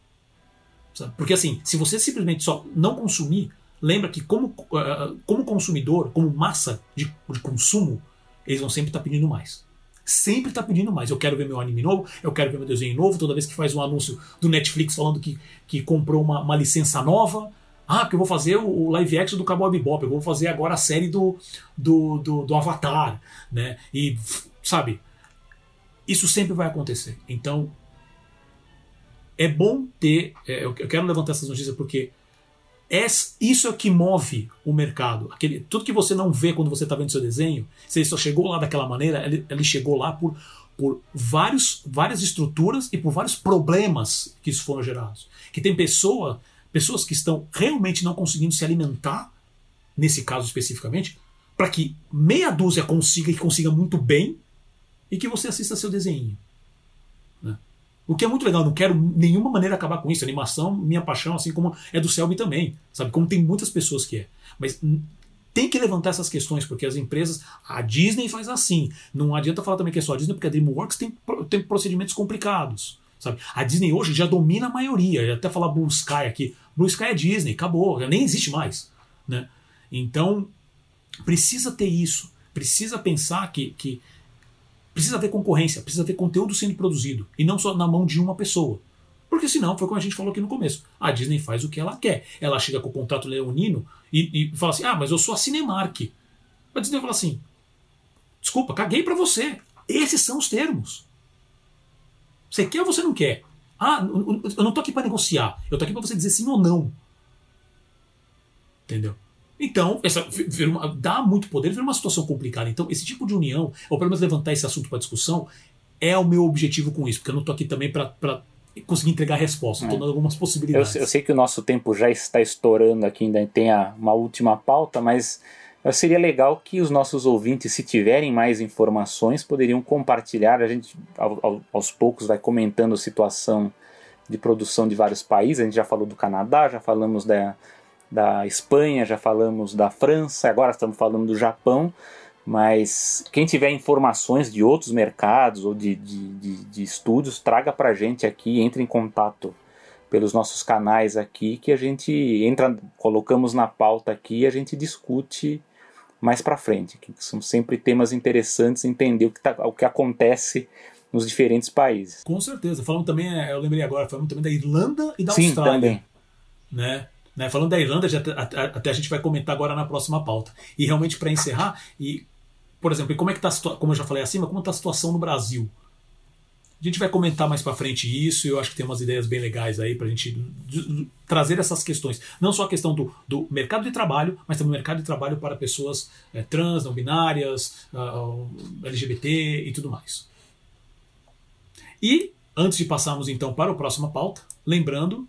Sabe? Porque assim, se você simplesmente só não consumir, lembra que como, uh, como consumidor, como massa de, de consumo, eles vão sempre estar tá pedindo mais. Sempre está pedindo mais. Eu quero ver meu anime novo, eu quero ver meu desenho novo. Toda vez que faz um anúncio do Netflix falando que, que comprou uma, uma licença nova, ah, porque eu vou fazer o live action do Cowboy Bebop, eu vou fazer agora a série do, do, do, do Avatar, né? E, sabe, isso sempre vai acontecer. Então, é bom ter. É, eu quero levantar essas notícias porque é, isso é o que move o mercado. Aquele, tudo que você não vê quando você está vendo seu desenho, se ele só chegou lá daquela maneira, ele, ele chegou lá por, por vários, várias estruturas e por vários problemas que isso foram gerados. Que tem pessoa, pessoas que estão realmente não conseguindo se alimentar, nesse caso especificamente, para que meia dúzia consiga e consiga muito bem e que você assista seu desenho. Né? O que é muito legal, não quero nenhuma maneira acabar com isso. Animação, minha paixão, assim como é do Selby também, sabe? Como tem muitas pessoas que é. Mas tem que levantar essas questões, porque as empresas. A Disney faz assim. Não adianta falar também que é só a Disney, porque a Dreamworks tem, tem procedimentos complicados. Sabe? A Disney hoje já domina a maioria. Já até falar Blue Sky aqui. Blue Sky é Disney, acabou, nem existe mais. Né? Então, precisa ter isso. Precisa pensar que, que Precisa ter concorrência, precisa ter conteúdo sendo produzido e não só na mão de uma pessoa. Porque senão, foi como a gente falou aqui no começo, a Disney faz o que ela quer. Ela chega com o contrato leonino e, e fala assim: ah, mas eu sou a Cinemark. A Disney fala assim: desculpa, caguei para você. Esses são os termos. Você quer ou você não quer? Ah, eu não tô aqui para negociar. Eu tô aqui para você dizer sim ou não. Entendeu? Então, essa, dá muito poder, vira uma situação complicada. Então, esse tipo de união, ou pelo menos levantar esse assunto para discussão, é o meu objetivo com isso, porque eu não estou aqui também para conseguir entregar resposta, estou é. dando algumas possibilidades. Eu, eu, sei que o nosso tempo já está estourando aqui, ainda tem a, uma última pauta, mas seria legal que os nossos ouvintes, se tiverem mais informações, poderiam compartilhar. A gente, ao, aos poucos, vai comentando a situação de produção de vários países. A gente já falou do Canadá, já falamos da da Espanha, já falamos da França, agora estamos falando do Japão, mas quem tiver informações de outros mercados ou de, de, de, de estúdios, traga para a gente aqui, entre em contato pelos nossos canais aqui, que a gente entra, colocamos na pauta aqui e a gente discute mais para frente, que são sempre temas interessantes, entender o que, tá, o que acontece nos diferentes países. Com certeza. Falamos também, eu lembrei agora, falamos também da Irlanda e da Sim, Austrália. Também. Né? Né? Falando da Irlanda, já, até, até, a gente vai comentar agora na próxima pauta. E realmente, para encerrar, e, por exemplo, como é que tá como eu já falei acima, como está a situação no Brasil? A gente vai comentar mais para frente isso, eu acho que tem umas ideias bem legais aí para gente trazer essas questões. Não só a questão do, do, mercado de trabalho, mas também o mercado de trabalho para pessoas é, trans, não binárias, LGBT e tudo mais. E, antes de passarmos então para a próxima pauta, lembrando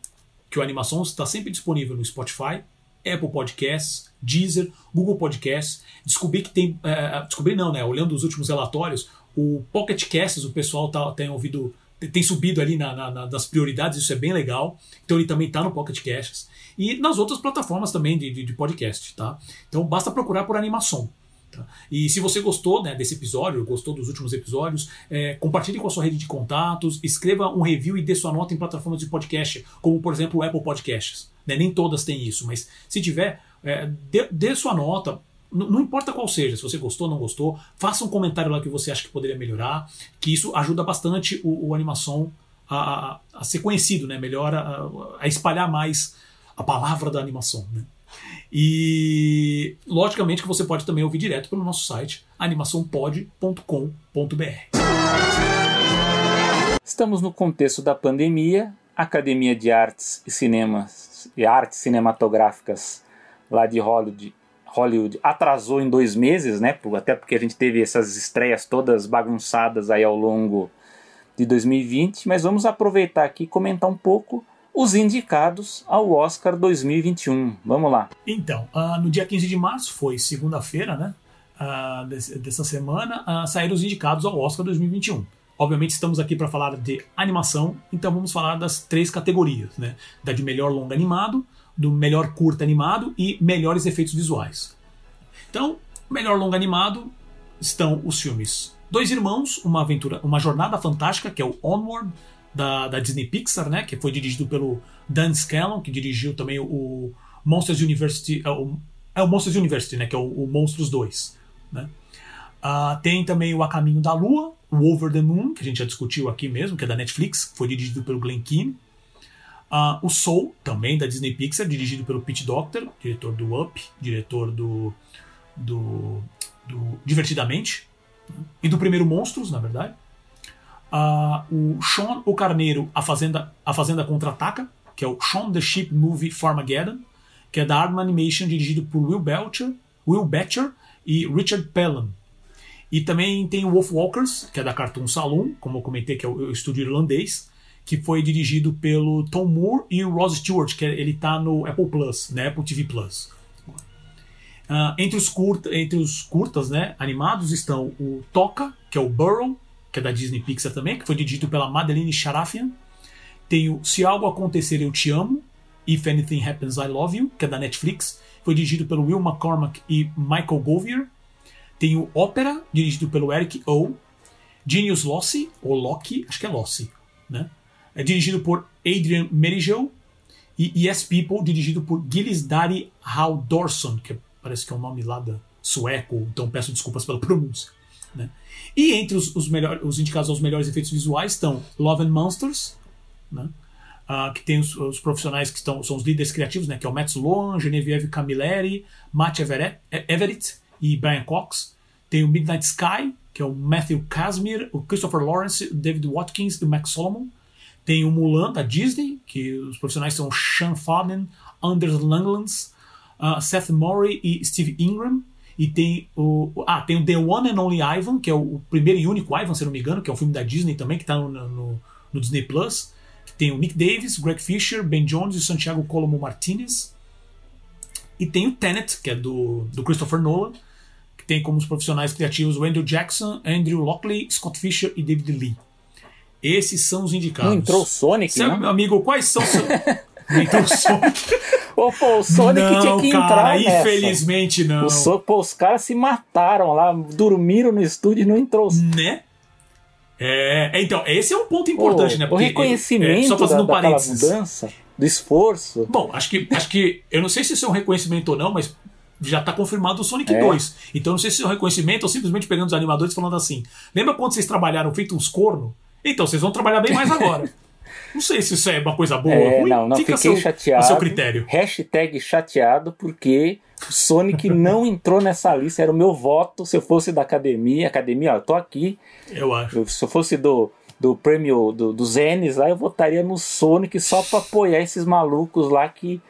que o Animação está sempre disponível no Spotify, Apple Podcasts, Deezer, Google Podcasts. Descobri que tem. É, descobri não, né? Olhando os últimos relatórios, o Pocket Casts, o pessoal tá, tem ouvido. Tem subido ali na, na, nas prioridades, isso é bem legal. Então ele também está no Pocket Casts. E nas outras plataformas também de, de, de podcast, tá? Então basta procurar por animação. Tá? E se você gostou né, desse episódio, gostou dos últimos episódios, é, compartilhe com a sua rede de contatos, escreva um review e dê sua nota em plataformas de podcast, como por exemplo o Apple Podcasts. Né? Nem todas têm isso, mas se tiver, é, dê, dê, sua nota. Não importa qual seja, se você gostou ou não gostou, faça um comentário lá que você acha que poderia melhorar, que isso ajuda bastante o, o animação a, a, a, ser conhecido, né? melhor a, a espalhar mais a palavra da animação. Né? E logicamente que você pode também ouvir direto pelo nosso site animaçãopod.com.br. Estamos no contexto da pandemia. A Academia de Artes e Cinemas e Artes Cinematográficas lá de Hollywood, Hollywood atrasou em dois meses, né? Até porque a gente teve essas estreias todas bagunçadas aí ao longo de 2020. Mas vamos aproveitar aqui e comentar um pouco os indicados ao Oscar 2021. Vamos lá. Então, uh, no dia 15 de março, foi segunda-feira, né? Uh, dessa semana, uh, saíram os indicados ao Oscar 2021. Obviamente estamos aqui para falar de animação, então vamos falar das três categorias, né? Da de melhor longa animado, do melhor curta animado e melhores efeitos visuais. Então, melhor longa animado estão os filmes Dois Irmãos, uma aventura, uma jornada fantástica, que é o Onward, da, da Disney Pixar, né? Que foi dirigido pelo Dan Scanlon, que dirigiu também o, Monsters University, é o, é o Monsters University, né, que é o, o Monstros 2. Né? Uh, tem também o A Caminho da Lua, o Over the Moon, que a gente já discutiu aqui mesmo, que é da Netflix, foi dirigido pelo Glenn Keane. Uh, o Soul, também da Disney Pixar, dirigido pelo Pete Docter, diretor do Up, diretor do, do, do Divertidamente, né? e do primeiro Monstros, na verdade. Uh, o Sean o Carneiro, A Fazenda, a Fazenda Contra-Ataca, que é o Sean the Sheep Movie Farmageddon, que é da Ardman Animation, dirigido por Will Belcher, Will Betcher e Richard Pelham. E também tem o Wolf Walkers, que é da Cartoon Saloon, como eu comentei, que é o estúdio irlandês, que foi dirigido pelo Tom Moore e o Ross Stewart, que é, ele está no Apple Plus, né, Apple TV Plus. Uh, entre, os curta, entre os curtas né, animados estão o Toca, que é o Burrow, que é da Disney Pixar também, que foi dirigido pela Madeline Sharafian. Tem o Se Algo Acontecer Eu Te Amo, If Anything Happens I Love You, que é da Netflix, foi dirigido pelo Will McCormack e Michael Govier. Tem o Ópera, dirigido pelo Eric O. Genius Lossi, ou Loki, acho que é Lossi, né? É dirigido por Adrian Merigel. E Yes People, dirigido por Gilles Dari Haldorsson, que parece que é um nome lá da sueco, então peço desculpas pela (laughs) pronúncia. Né? E entre os, os, melhor, os indicados aos melhores efeitos visuais estão Love and Monsters, né? Uh, que tem os, os, profissionais que estão, são os líderes criativos, né? que é o Matt Sloan, Genevieve Camilleri, Matt Everett, Everett e Brian Cox. Tem o Midnight Sky, que é o Matthew Casimir, o Christopher Lawrence, o David Watkins e o Max Solomon. Tem o Mulan, da Disney, que os profissionais são Sean Faden, Anders Langlands, uh, Seth Murray e Steve Ingram. E tem o. Ah, tem o The One and Only Ivan, que é o, primeiro e único Ivan, se não me engano, que é um filme da Disney também, que está no, no, no, Disney Plus. Tem o Nick Davis, Greg Fisher, Ben Jones e Santiago Colomo Martinez. E tem o Tenet, que é do, do Christopher Nolan, que tem como os profissionais criativos Andrew Jackson, Andrew Lockley, Scott Fisher e David Lee. Esses são os indicados. Não entrou o Sonic, Seu não? amigo, quais são os... (laughs) não entrou o Sonic. (laughs) Ô, pô, o Sonic não, tinha que cara, entrar nessa. infelizmente não. So... Pô, os caras se mataram lá, dormiram no estúdio e não entrou. Né? É, então, esse é um ponto importante, Pô, né? o reconhecimento é, só fazendo da, um parênteses. mudança, do esforço. Bom, acho que, acho que. Eu não sei se isso é um reconhecimento ou não, mas já está confirmado o Sonic É. 2. Então não sei se isso é um reconhecimento ou simplesmente pegando os animadores e falando assim: lembra quando vocês trabalharam feito uns corno? Então, vocês vão trabalhar bem mais agora. (laughs) não sei se isso é uma coisa boa ou É, ruim. não, não, Fica fiquei seu, chateado. seu critério. Hashtag chateado porque o Sonic (laughs) não entrou nessa lista. Era o meu voto se eu fosse da academia. Academia, ó, eu tô aqui. Eu acho. Se eu fosse do, do prêmio do, dos N's lá, eu votaria no Sonic só pra apoiar esses malucos lá que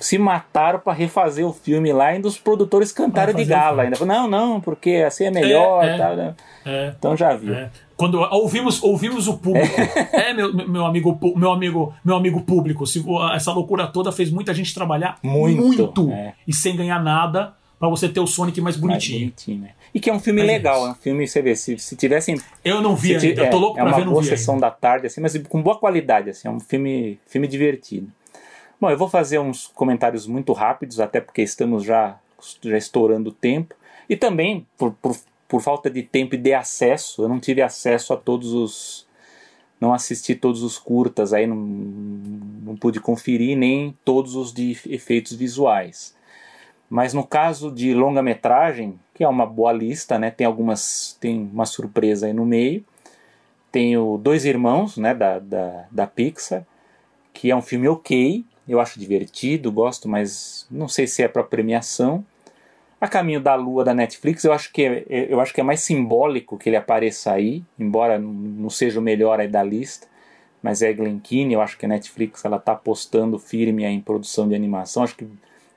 se mataram pra refazer o filme lá. Ainda os produtores cantaram de gala ainda. Não, não, porque assim é melhor. É, é. tal, né? É. Então já viu. É. Quando ouvimos, ouvimos o público. É, meu, meu amigo, meu amigo, meu amigo público. Se, essa loucura toda fez muita gente trabalhar Muito, é. e sem ganhar nada pra você ter o Sonic mais Mais bonitinho. bonitinho, né? E que é um filme Mas é legal, isso. é um filme, você vê, se, se tivessem Eu não vi ainda. Eu tô é, louco é pra uma ver, não boa vi sessão ainda. da tarde, assim, mas com boa qualidade, assim, é um filme, filme divertido. Bom, eu vou fazer uns comentários muito rápidos, até porque estamos já, já estourando o tempo. E também, por, por, por falta de tempo e de acesso, eu não tive acesso a todos os. Não assisti todos os curtas aí, não, não pude conferir nem todos os de efeitos visuais. Mas no caso de longa-metragem, que é uma boa lista, né? Tem algumas. Tem uma surpresa aí no meio. Tem o Dois Irmãos, né? Da, da, da Pixar, que é um filme ok. Eu acho divertido, gosto, mas não sei se é para premiação. A Caminho da Lua da Netflix, eu acho que é, é- eu acho que é mais simbólico que ele apareça aí, embora não- seja o melhor aí da lista. Mas é Glen Keane, eu acho que a Netflix ela tá apostando firme em produção de animação. Acho que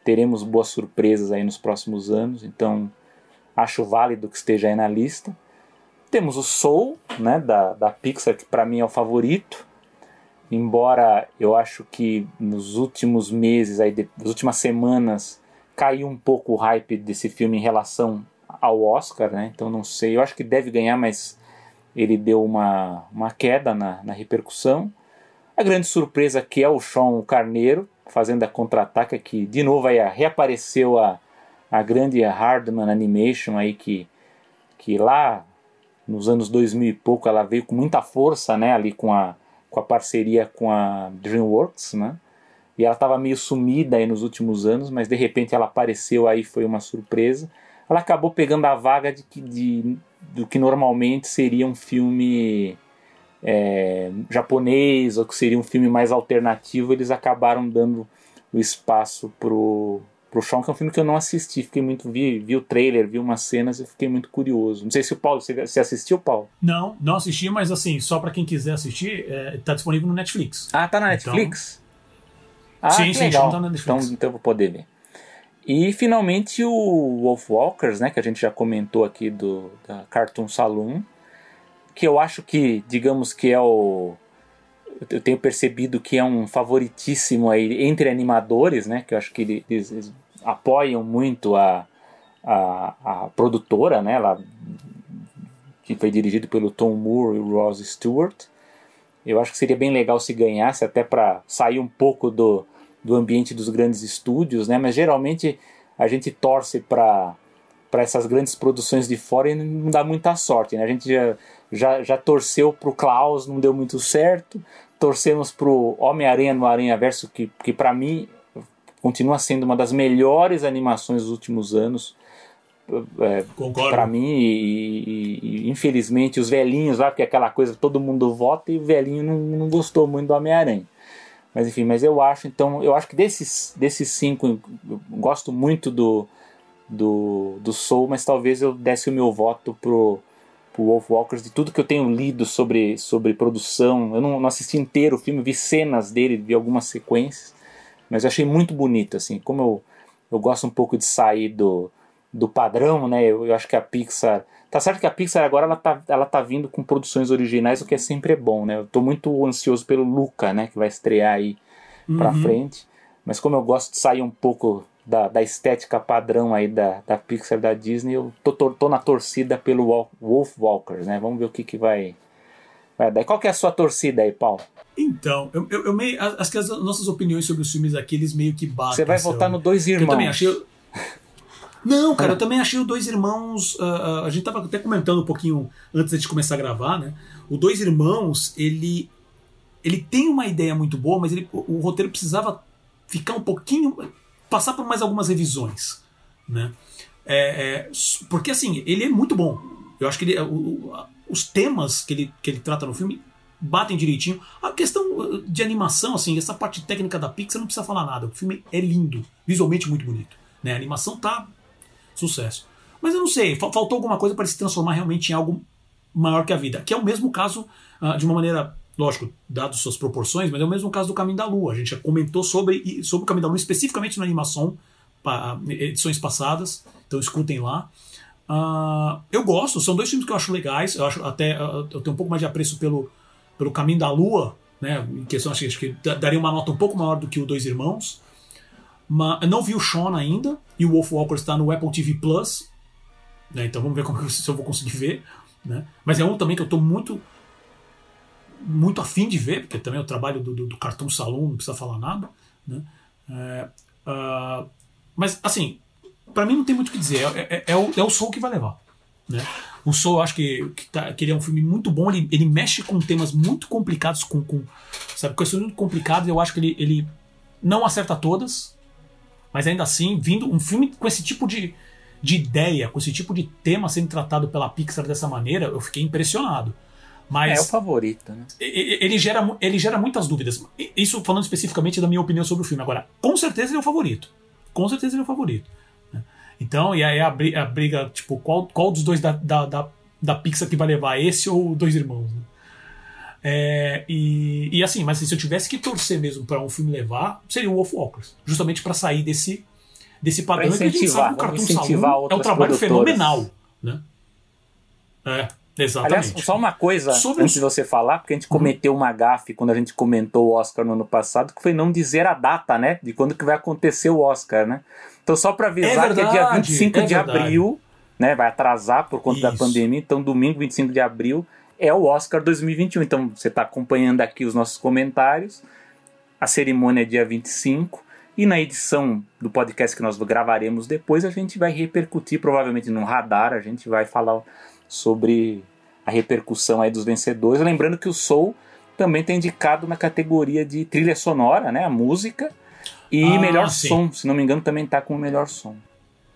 teremos boas surpresas aí nos próximos anos, então acho válido que esteja aí na lista. Temos o Soul, né, da, da Pixar, que para mim é o favorito. Embora eu acho que nos últimos meses, aí, de- nas últimas semanas, caiu um pouco o hype desse filme em relação ao Oscar, né? Então não sei, eu acho que deve ganhar, mas ele deu uma, uma queda na, na repercussão. A grande surpresa que é o Sean Carneiro, fazendo a contra-ataque, que de novo aí, reapareceu a, a grande Hardman Animation aí, que, que lá nos anos 2000 e pouco ela veio com muita força, né? Ali com a, com a parceria com a DreamWorks, né? E ela estava meio sumida aí nos últimos anos, mas de repente ela apareceu aí, foi uma surpresa. Ela acabou pegando a vaga de, de do que normalmente seria um filme é, japonês ou que seria um filme mais alternativo, eles acabaram dando o espaço pro pro Shawn, que é um filme que eu não assisti, fiquei muito vi, vi o trailer, vi umas cenas e fiquei muito curioso. Não sei se o Paulo você, você assistiu, Paulo? Não, não assisti, mas assim, só para quem quiser assistir, é, tá disponível no Netflix. Ah, tá na Netflix? Então... Ah, sim, sim, legal. tá na Netflix. Então, então eu vou poder ver. E finalmente o Wolf Walkers, né, que a gente já comentou aqui do da Cartoon Saloon, que eu acho que, digamos que é o eu tenho percebido que é um favoritíssimo aí entre animadores, né? Que eu acho que eles, eles apoiam muito a, a, a, produtora, né? Ela, que foi dirigido pelo Tom Moore e o Ross Stewart. Eu acho que seria bem legal se ganhasse, até para sair um pouco do, do ambiente dos grandes estúdios, né? Mas geralmente a gente torce para para essas grandes produções de fora e não dá muita sorte, né? A gente já, já, já torceu para o Klaus, não deu muito certo torcemos pro Homem-Aranha no Aranha Verso, que, que para mim continua sendo uma das melhores animações dos últimos anos. É, para mim, e, e, infelizmente, os velhinhos lá, porque é aquela coisa todo mundo vota e o velhinho não, não gostou muito do Homem-Aranha. Mas enfim, mas eu acho, então, eu acho que desses, desses cinco, eu gosto muito do, do, do Soul, mas talvez eu desse o meu voto pro, o Wolf Walkers, de tudo que eu tenho lido sobre, sobre produção. Eu não, não assisti inteiro o filme, vi cenas dele, vi algumas sequências, mas eu achei muito bonito, assim, como eu, eu gosto um pouco de sair do, do padrão, né? Eu, eu acho que a Pixar. Tá certo que a Pixar agora ela tá, ela tá vindo com produções originais, o que é sempre bom, né? Eu tô muito ansioso pelo Luca, né? Que vai estrear aí uhum. pra frente. Mas como eu gosto de sair um pouco da, da estética padrão aí da, da Pixar da Disney, eu tô, tô, tô na torcida pelo Wolf Walkers, né? Vamos ver o que, que vai, vai dar. Qual que é a sua torcida aí, Paulo? Então, eu, eu, eu meio. Acho que as nossas opiniões sobre os filmes aqui, eles meio que batem. Você vai votar no Dois Irmãos. Eu também achei. Não, cara, eu também achei o Dois Irmãos. Uh, uh, a gente tava até comentando um pouquinho antes de começar a gravar, né? O Dois Irmãos, ele. Ele tem uma ideia muito boa, mas ele, o, o roteiro precisava ficar um pouquinho passar por mais algumas revisões, né? É, é, porque assim, ele é muito bom. Eu acho que ele, o, os temas que ele, que ele trata no filme batem direitinho. A questão uh, de animação, assim, essa parte técnica da Pixar não precisa falar nada. O filme é lindo, visualmente muito bonito. Né? A animação tá sucesso. Mas eu não sei, faltou alguma coisa para se transformar realmente em algo maior que a vida. Que é o mesmo caso, uh, de uma maneira lógico, dado suas proporções, mas é o mesmo caso do Caminho da Lua. A gente já comentou sobre, sobre o Caminho da Lua, especificamente na animação, edições passadas, então escutem lá. Uh, eu gosto, são dois filmes que eu acho legais, eu acho até uh, eu tenho um pouco mais de apreço pelo, pelo Caminho da Lua, né? Em questão, acho, acho que daria uma nota um pouco maior do que o Dois Irmãos. Mas eu não vi o Sean ainda, e o Wolf Walker está no Apple TV Plus. Né, então vamos ver como, se eu vou conseguir ver. Né? Mas é um também que eu estou muito muito afim de ver, porque também é o trabalho do, do, do Cartoon Saloon, não precisa falar nada. Né? É, uh, mas, assim, para mim não tem muito o que dizer. É, é, é, o, é o Soul que vai levar. Né? O Soul, eu acho que, que, tá, que, ele é um filme muito bom. Ele, ele mexe com temas muito complicados, com, com sabe, questões muito complicadas. Eu acho que ele, ele não acerta todas, mas ainda assim, vindo um filme com esse tipo de, de ideia, com esse tipo de tema sendo tratado pela Pixar dessa maneira, eu fiquei impressionado. Mas é o favorito, né? Ele gera, ele gera muitas dúvidas. Isso falando especificamente da minha opinião sobre o filme. Agora, com certeza ele é o favorito. Com certeza ele é o favorito. Né? Então, e aí a briga, a briga, tipo, qual, qual dos dois da, da, da, da Pixar que vai levar? Esse ou Dois Irmãos? Né? É, e, e assim, mas se eu tivesse que torcer mesmo para um filme levar, seria o Wolf Walkers. Justamente para sair desse, desse padrão que a gente sabe que o Cartoon Saloon é um trabalho fenomenal. Né? É. Exatamente. Aliás, só uma coisa Sobre antes de você falar, porque a gente uhum. cometeu uma gafe quando a gente comentou o Oscar no ano passado, que foi não dizer a data, né? De quando que vai acontecer o Oscar, né? Então, só para avisar é verdade, que é dia 25 é de verdade. abril, né? Vai atrasar por conta Isso. da pandemia. Então, domingo 25 de abril é o Oscar 2021. Então, você está acompanhando aqui os nossos comentários. A cerimônia é dia 25. E na edição do podcast que nós gravaremos depois, a gente vai repercutir, provavelmente no radar, a gente vai falar sobre a repercussão aí dos vencedores. Lembrando que o Soul também está indicado na categoria de trilha sonora, né, a música, E Ah, melhor sim. som, se não me engano, também tá com o melhor som.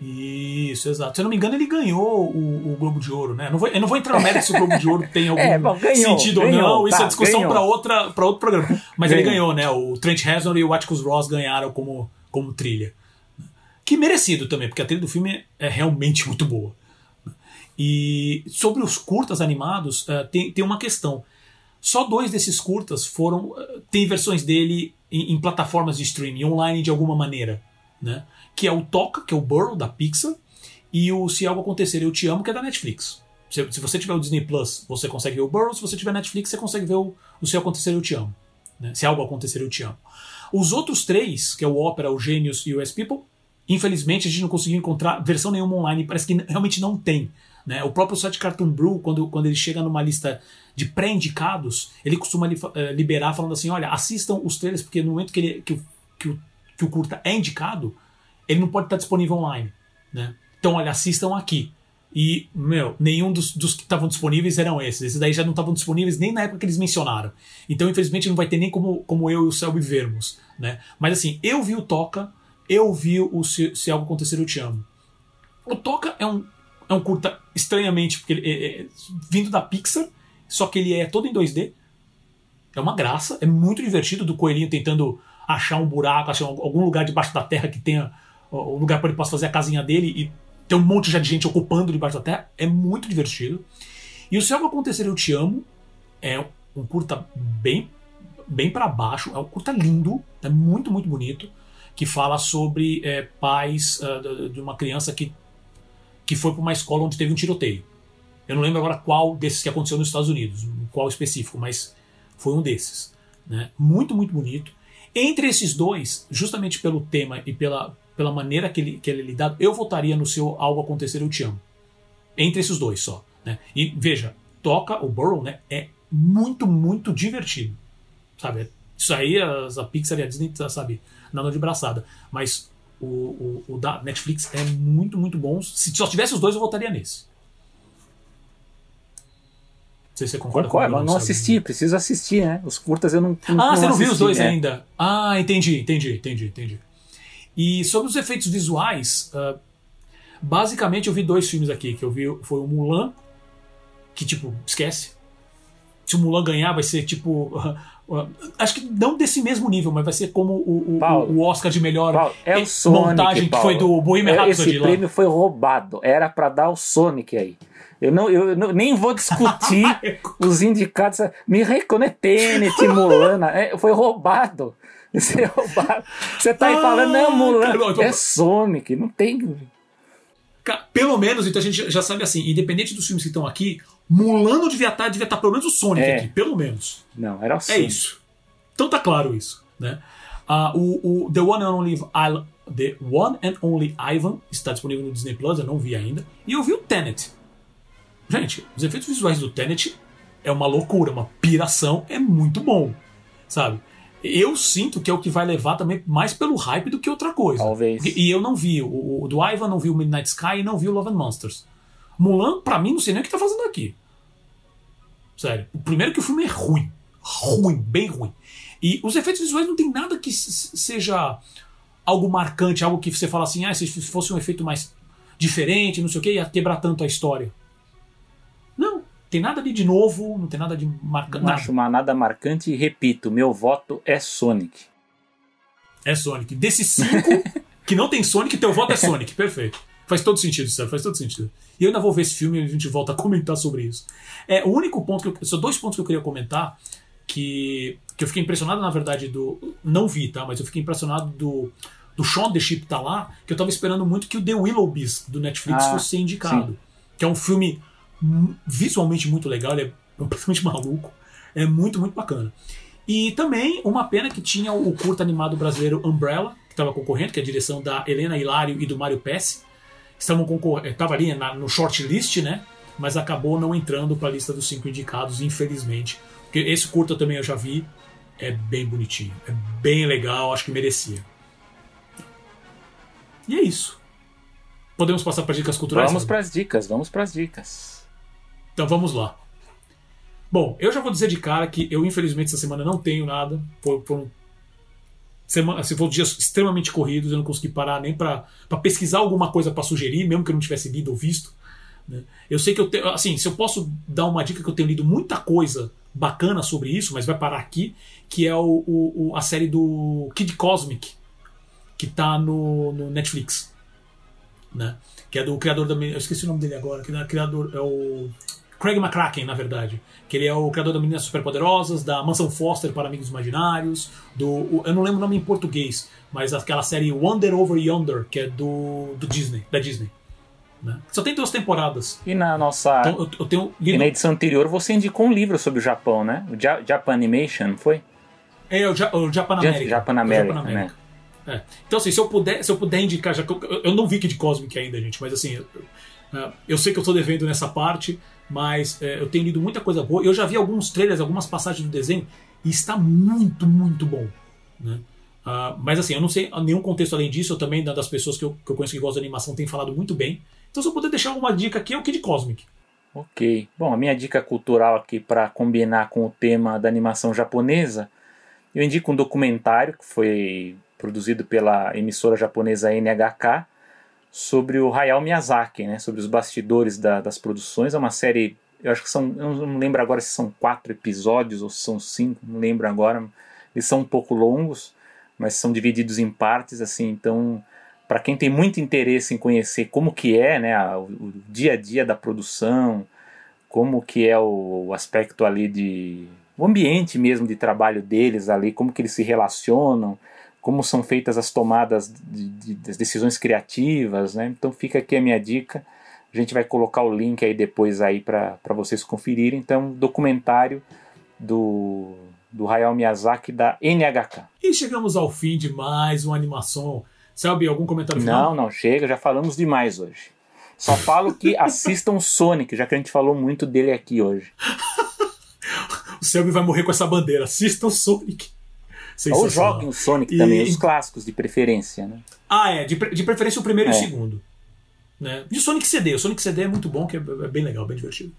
Isso, exato. Se eu não me engano, ele ganhou o, o Globo de Ouro, né? Eu não vou, eu não vou entrar no mérito se o Globo de Ouro tem (laughs) algum É, bom, ganhou, sentido ou ganhou, não. Isso tá, é discussão ganhou. para outro programa. Mas ele Ganhou. ganhou, né? O Trent Reznor e o Atticus Ross ganharam como, como trilha. Que merecido também, porque a trilha do filme é realmente muito boa. E sobre os curtas animados, eh, tem, tem uma questão. Só dois desses curtas foram. eh, tem versões dele em, em plataformas de streaming, online de alguma maneira. Né? Que é o Toca, que é o Burrow da Pixar, e o Se Algo Acontecer Eu Te Amo, que é da Netflix. Se, se você tiver o Disney Plus, você consegue ver o Burrow, se você tiver Netflix, você consegue ver o, o Se Algo Acontecer Eu Te Amo. Né? Se Algo Acontecer Eu Te Amo. Os outros três, que é o Opera, o Genius e o Yes People, infelizmente a gente não conseguiu encontrar versão nenhuma online, parece que realmente não tem. Né? O próprio site Cartoon Brew, quando, quando ele chega numa lista de pré-indicados, ele costuma li- eh, liberar falando assim: olha, assistam os trailers, porque no momento que, ele, que, que, o, que o curta é indicado, ele não pode estar disponível online. Né? Então, olha, assistam aqui. E, meu, nenhum dos, dos que estavam disponíveis eram esses. Esses daí já não estavam disponíveis nem na época que eles mencionaram. Então, infelizmente, não vai ter nem como, como eu e o Selby vermos. Né? Mas assim, eu vi o Toca, eu vi o Se, Se Algo Acontecer Eu Te Amo. O Toca é um, é um curta estranhamente, porque ele é, é vindo da Pixar, só que ele é todo em 2D. É uma graça, é muito divertido do coelhinho tentando achar um buraco, achar algum lugar debaixo da terra que tenha um lugar para ele possa fazer a casinha dele e tem um monte já de gente ocupando debaixo da terra. É muito divertido. E o Se Algo Acontecer Eu Te Amo é um curta bem, bem para baixo, é um curta lindo, é muito, muito bonito, que fala sobre é, pais de- de uma criança que, que foi para uma escola onde teve um tiroteio. Eu não lembro agora qual desses que aconteceu nos Estados Unidos, qual específico, mas foi um desses. Né? Muito, muito bonito. Entre esses dois, justamente pelo tema e pela, pela maneira que ele, que ele é lidado, eu votaria no seu Algo Acontecer Eu Te Amo. Entre esses dois só. Né? E veja, toca o Burrow né, é muito, muito divertido. Sabe? Isso aí as- a Pixar e a Disney, tá, sabe, nada de braçada. Mas o, o, o da Netflix é muito, muito bom. Se só tivesse os dois, eu votaria nesse. Não sei se você concorda Concordo, comigo, mas não sabe? assisti, preciso assistir, né? Os curtas eu não. Ah, você não viu os assisti, dois é. ainda? Ah, entendi, entendi, entendi, entendi. E sobre os efeitos visuais, ah, basicamente eu vi dois filmes aqui, que eu vi foi o Mulan, que tipo, esquece. Se o Mulan ganhar, vai ser tipo. (laughs) ah, acho que não desse mesmo nível, mas vai ser como o, o- Paulo, o Oscar de melhor Paulo, é eh, o Sonic, montagem que Paulo. foi do Bohemian É, Rhapsody Esse lá. prêmio foi roubado. Era pra dar o Sonic aí. Eu, não, eu não- nem vou discutir (laughs) os indicados. Me reconhece Tenet, Mulan. É, foi roubado. Isso é. Você tá aí Ah, falando, não, Mulan. cara, eu- É Sonic. Não tem. Pelo menos, então a gente já sabe assim, independente dos filmes que estão aqui, Mulan não devia estar, devia estar pelo menos o Sonic É. aqui, pelo menos. Não, era o É Sonic. isso. Então tá claro isso, né? Ah, o, o The One and Only The One and Only Ivan está disponível no Disney Plus, eu não vi ainda. E eu vi o Tenet. Gente, os efeitos visuais do Tenet é uma loucura, uma piração, é muito bom, sabe? Eu sinto que é o que vai levar também mais pelo hype do que outra coisa. Talvez. E, eu não vi o, o do Ivan, não vi o Midnight Sky e não vi o Love and Monsters. Mulan, pra mim, não sei nem o que tá fazendo aqui. Sério. O primeiro que o filme é ruim. Ruim, bem ruim. E os efeitos visuais não tem nada que seja algo marcante, algo que você fala assim, ah, se fosse um efeito mais diferente, não sei o que, ia quebrar tanto a história. Tem nada ali de novo, não tem nada de marcante. Não acho uma nada marcante e repito, meu voto é Sonic. É Sonic. Desses cinco (laughs) que não tem Sonic, teu voto é Sonic. Perfeito. Faz todo sentido, sério, faz todo sentido. E eu ainda vou ver esse filme e a gente volta a comentar sobre isso. É, o único ponto que eu. São dois pontos que eu queria comentar que, que eu fiquei impressionado, na verdade, do. Não vi, tá? Mas eu fiquei impressionado do. Do Shaun the Sheep tá lá, que eu tava esperando muito que o The Willoughbys do Netflix Ah, fosse ser indicado. Que é um filme visualmente muito legal, ele é completamente (laughs) maluco. É muito, muito bacana. E também uma pena que tinha o curta animado brasileiro Umbrella, que estava concorrendo, que é a direção da Helena Hilário e do Mário Pesce. Estavam concorrendo, estava ali na- no shortlist, né? Mas acabou não entrando para a lista dos cinco indicados, infelizmente. Porque esse curta também eu já vi, é bem bonitinho, é bem legal, acho que merecia. E é isso. Podemos passar para dicas culturais? Vamos para as dicas, vamos para as dicas. Então vamos lá. Bom, eu já vou dizer de cara que eu, infelizmente, essa semana não tenho nada. For- Foram semana, se foram dias extremamente corridos, eu não consegui parar nem para pesquisar alguma coisa para sugerir, mesmo que eu não tivesse lido ou visto. Né? Eu sei que eu tenho, assim, se eu posso dar uma dica que eu tenho lido muita coisa bacana sobre isso, mas vai parar aqui, que é o, o a série do Kid Cosmic, que tá no, no Netflix. Né? Que é do criador da. Eu esqueci o nome dele agora, que é criador. É o. Craig McCracken, na verdade. Que ele é o criador da Meninas Superpoderosas, da Mansão Foster para Amigos Imaginários, do. Eu não lembro o nome em português, mas aquela série Wonder Over Yonder, que é do, do Disney, da Disney. Né? Só tem duas temporadas. E na nossa. Então, eu, eu tenho lido... E na edição anterior você indicou um livro sobre o Japão, né? O ja Japan Animation, foi? É, o, ja o Japan America. Japan America, Japan America. Né? É. Então, assim, se eu puder, se eu puder indicar, já eu, eu não vi Kid Cosmic ainda, gente, mas assim, eu, eu sei que eu estou devendo nessa parte, mas é, eu tenho lido muita coisa boa. Eu já vi alguns trailers, algumas passagens do desenho, e está muito, muito bom. Né? Uh, mas assim, eu não sei nenhum contexto além disso, eu também, das pessoas que eu, que eu conheço que gostam de animação, tem falado muito bem. Então, se eu puder deixar uma dica aqui, é o Kid Cosmic. Ok. Bom, a minha dica cultural aqui para combinar com o tema da animação japonesa, eu indico um documentário que foi produzido pela emissora japonesa NHK sobre o Hayao Miyazaki, né, sobre os bastidores da, das produções. É uma série, eu acho que são, eu não lembro agora se são quatro episódios ou se são cinco, não lembro agora. Eles são um pouco longos, mas são divididos em partes, assim, então para quem tem muito interesse em conhecer como que é né, o, dia a dia da produção, como que é o, o, aspecto ali de o ambiente mesmo de trabalho deles ali, como que eles se relacionam, como são feitas as tomadas de, de, das decisões criativas, né? Então fica aqui a minha dica. A gente vai colocar o link aí depois aí para vocês conferirem. Então, documentário do do Hayao Miyazaki da NHK. E chegamos ao fim de mais uma animação Selby, algum comentário final? Não, não, chega, já falamos demais hoje. Só falo que (laughs) assistam Sonic, já que a gente falou muito dele aqui hoje. (laughs) o Selby vai morrer com essa bandeira. Assistam Sonic. Ou joguem o Sonic e... também, os clássicos de preferência, né? Ah, é, de, de preferência o primeiro é. e o segundo. Né? De Sonic CD. O Sonic CD é muito bom, que é, é bem legal, bem divertido.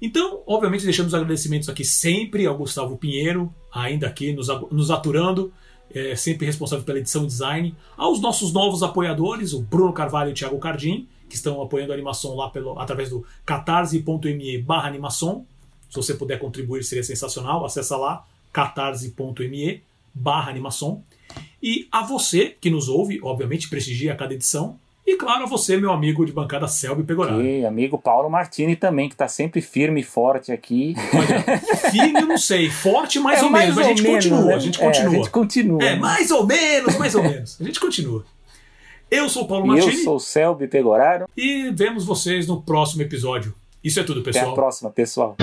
Então, obviamente, deixamos agradecimentos aqui sempre ao Gustavo Pinheiro, ainda aqui nos, nos aturando é, sempre responsável pela edição e design, aos nossos novos apoiadores, o Bruno Carvalho e o Thiago Cardim, que estão apoiando a animação lá pelo, através do catarse.me barra animação. Se você puder contribuir, seria sensacional. Acesse lá, catarse.me barra animação. E a você que nos ouve, obviamente, prestigia cada edição, e claro, a você, meu amigo de bancada Selby Pegoraro. E amigo Paulo Martini também, que está sempre firme e forte aqui. Olha, firme eu não sei, forte mais é, ou mais menos, ou a gente menos, continua, né? a gente continua. É, a gente continua. É, mais ou menos, mais ou menos. A gente continua. Eu sou o Paulo Martini. Eu sou o Selby Pegoraro. E vemos vocês no próximo episódio. Isso é tudo, pessoal. Até a próxima, pessoal.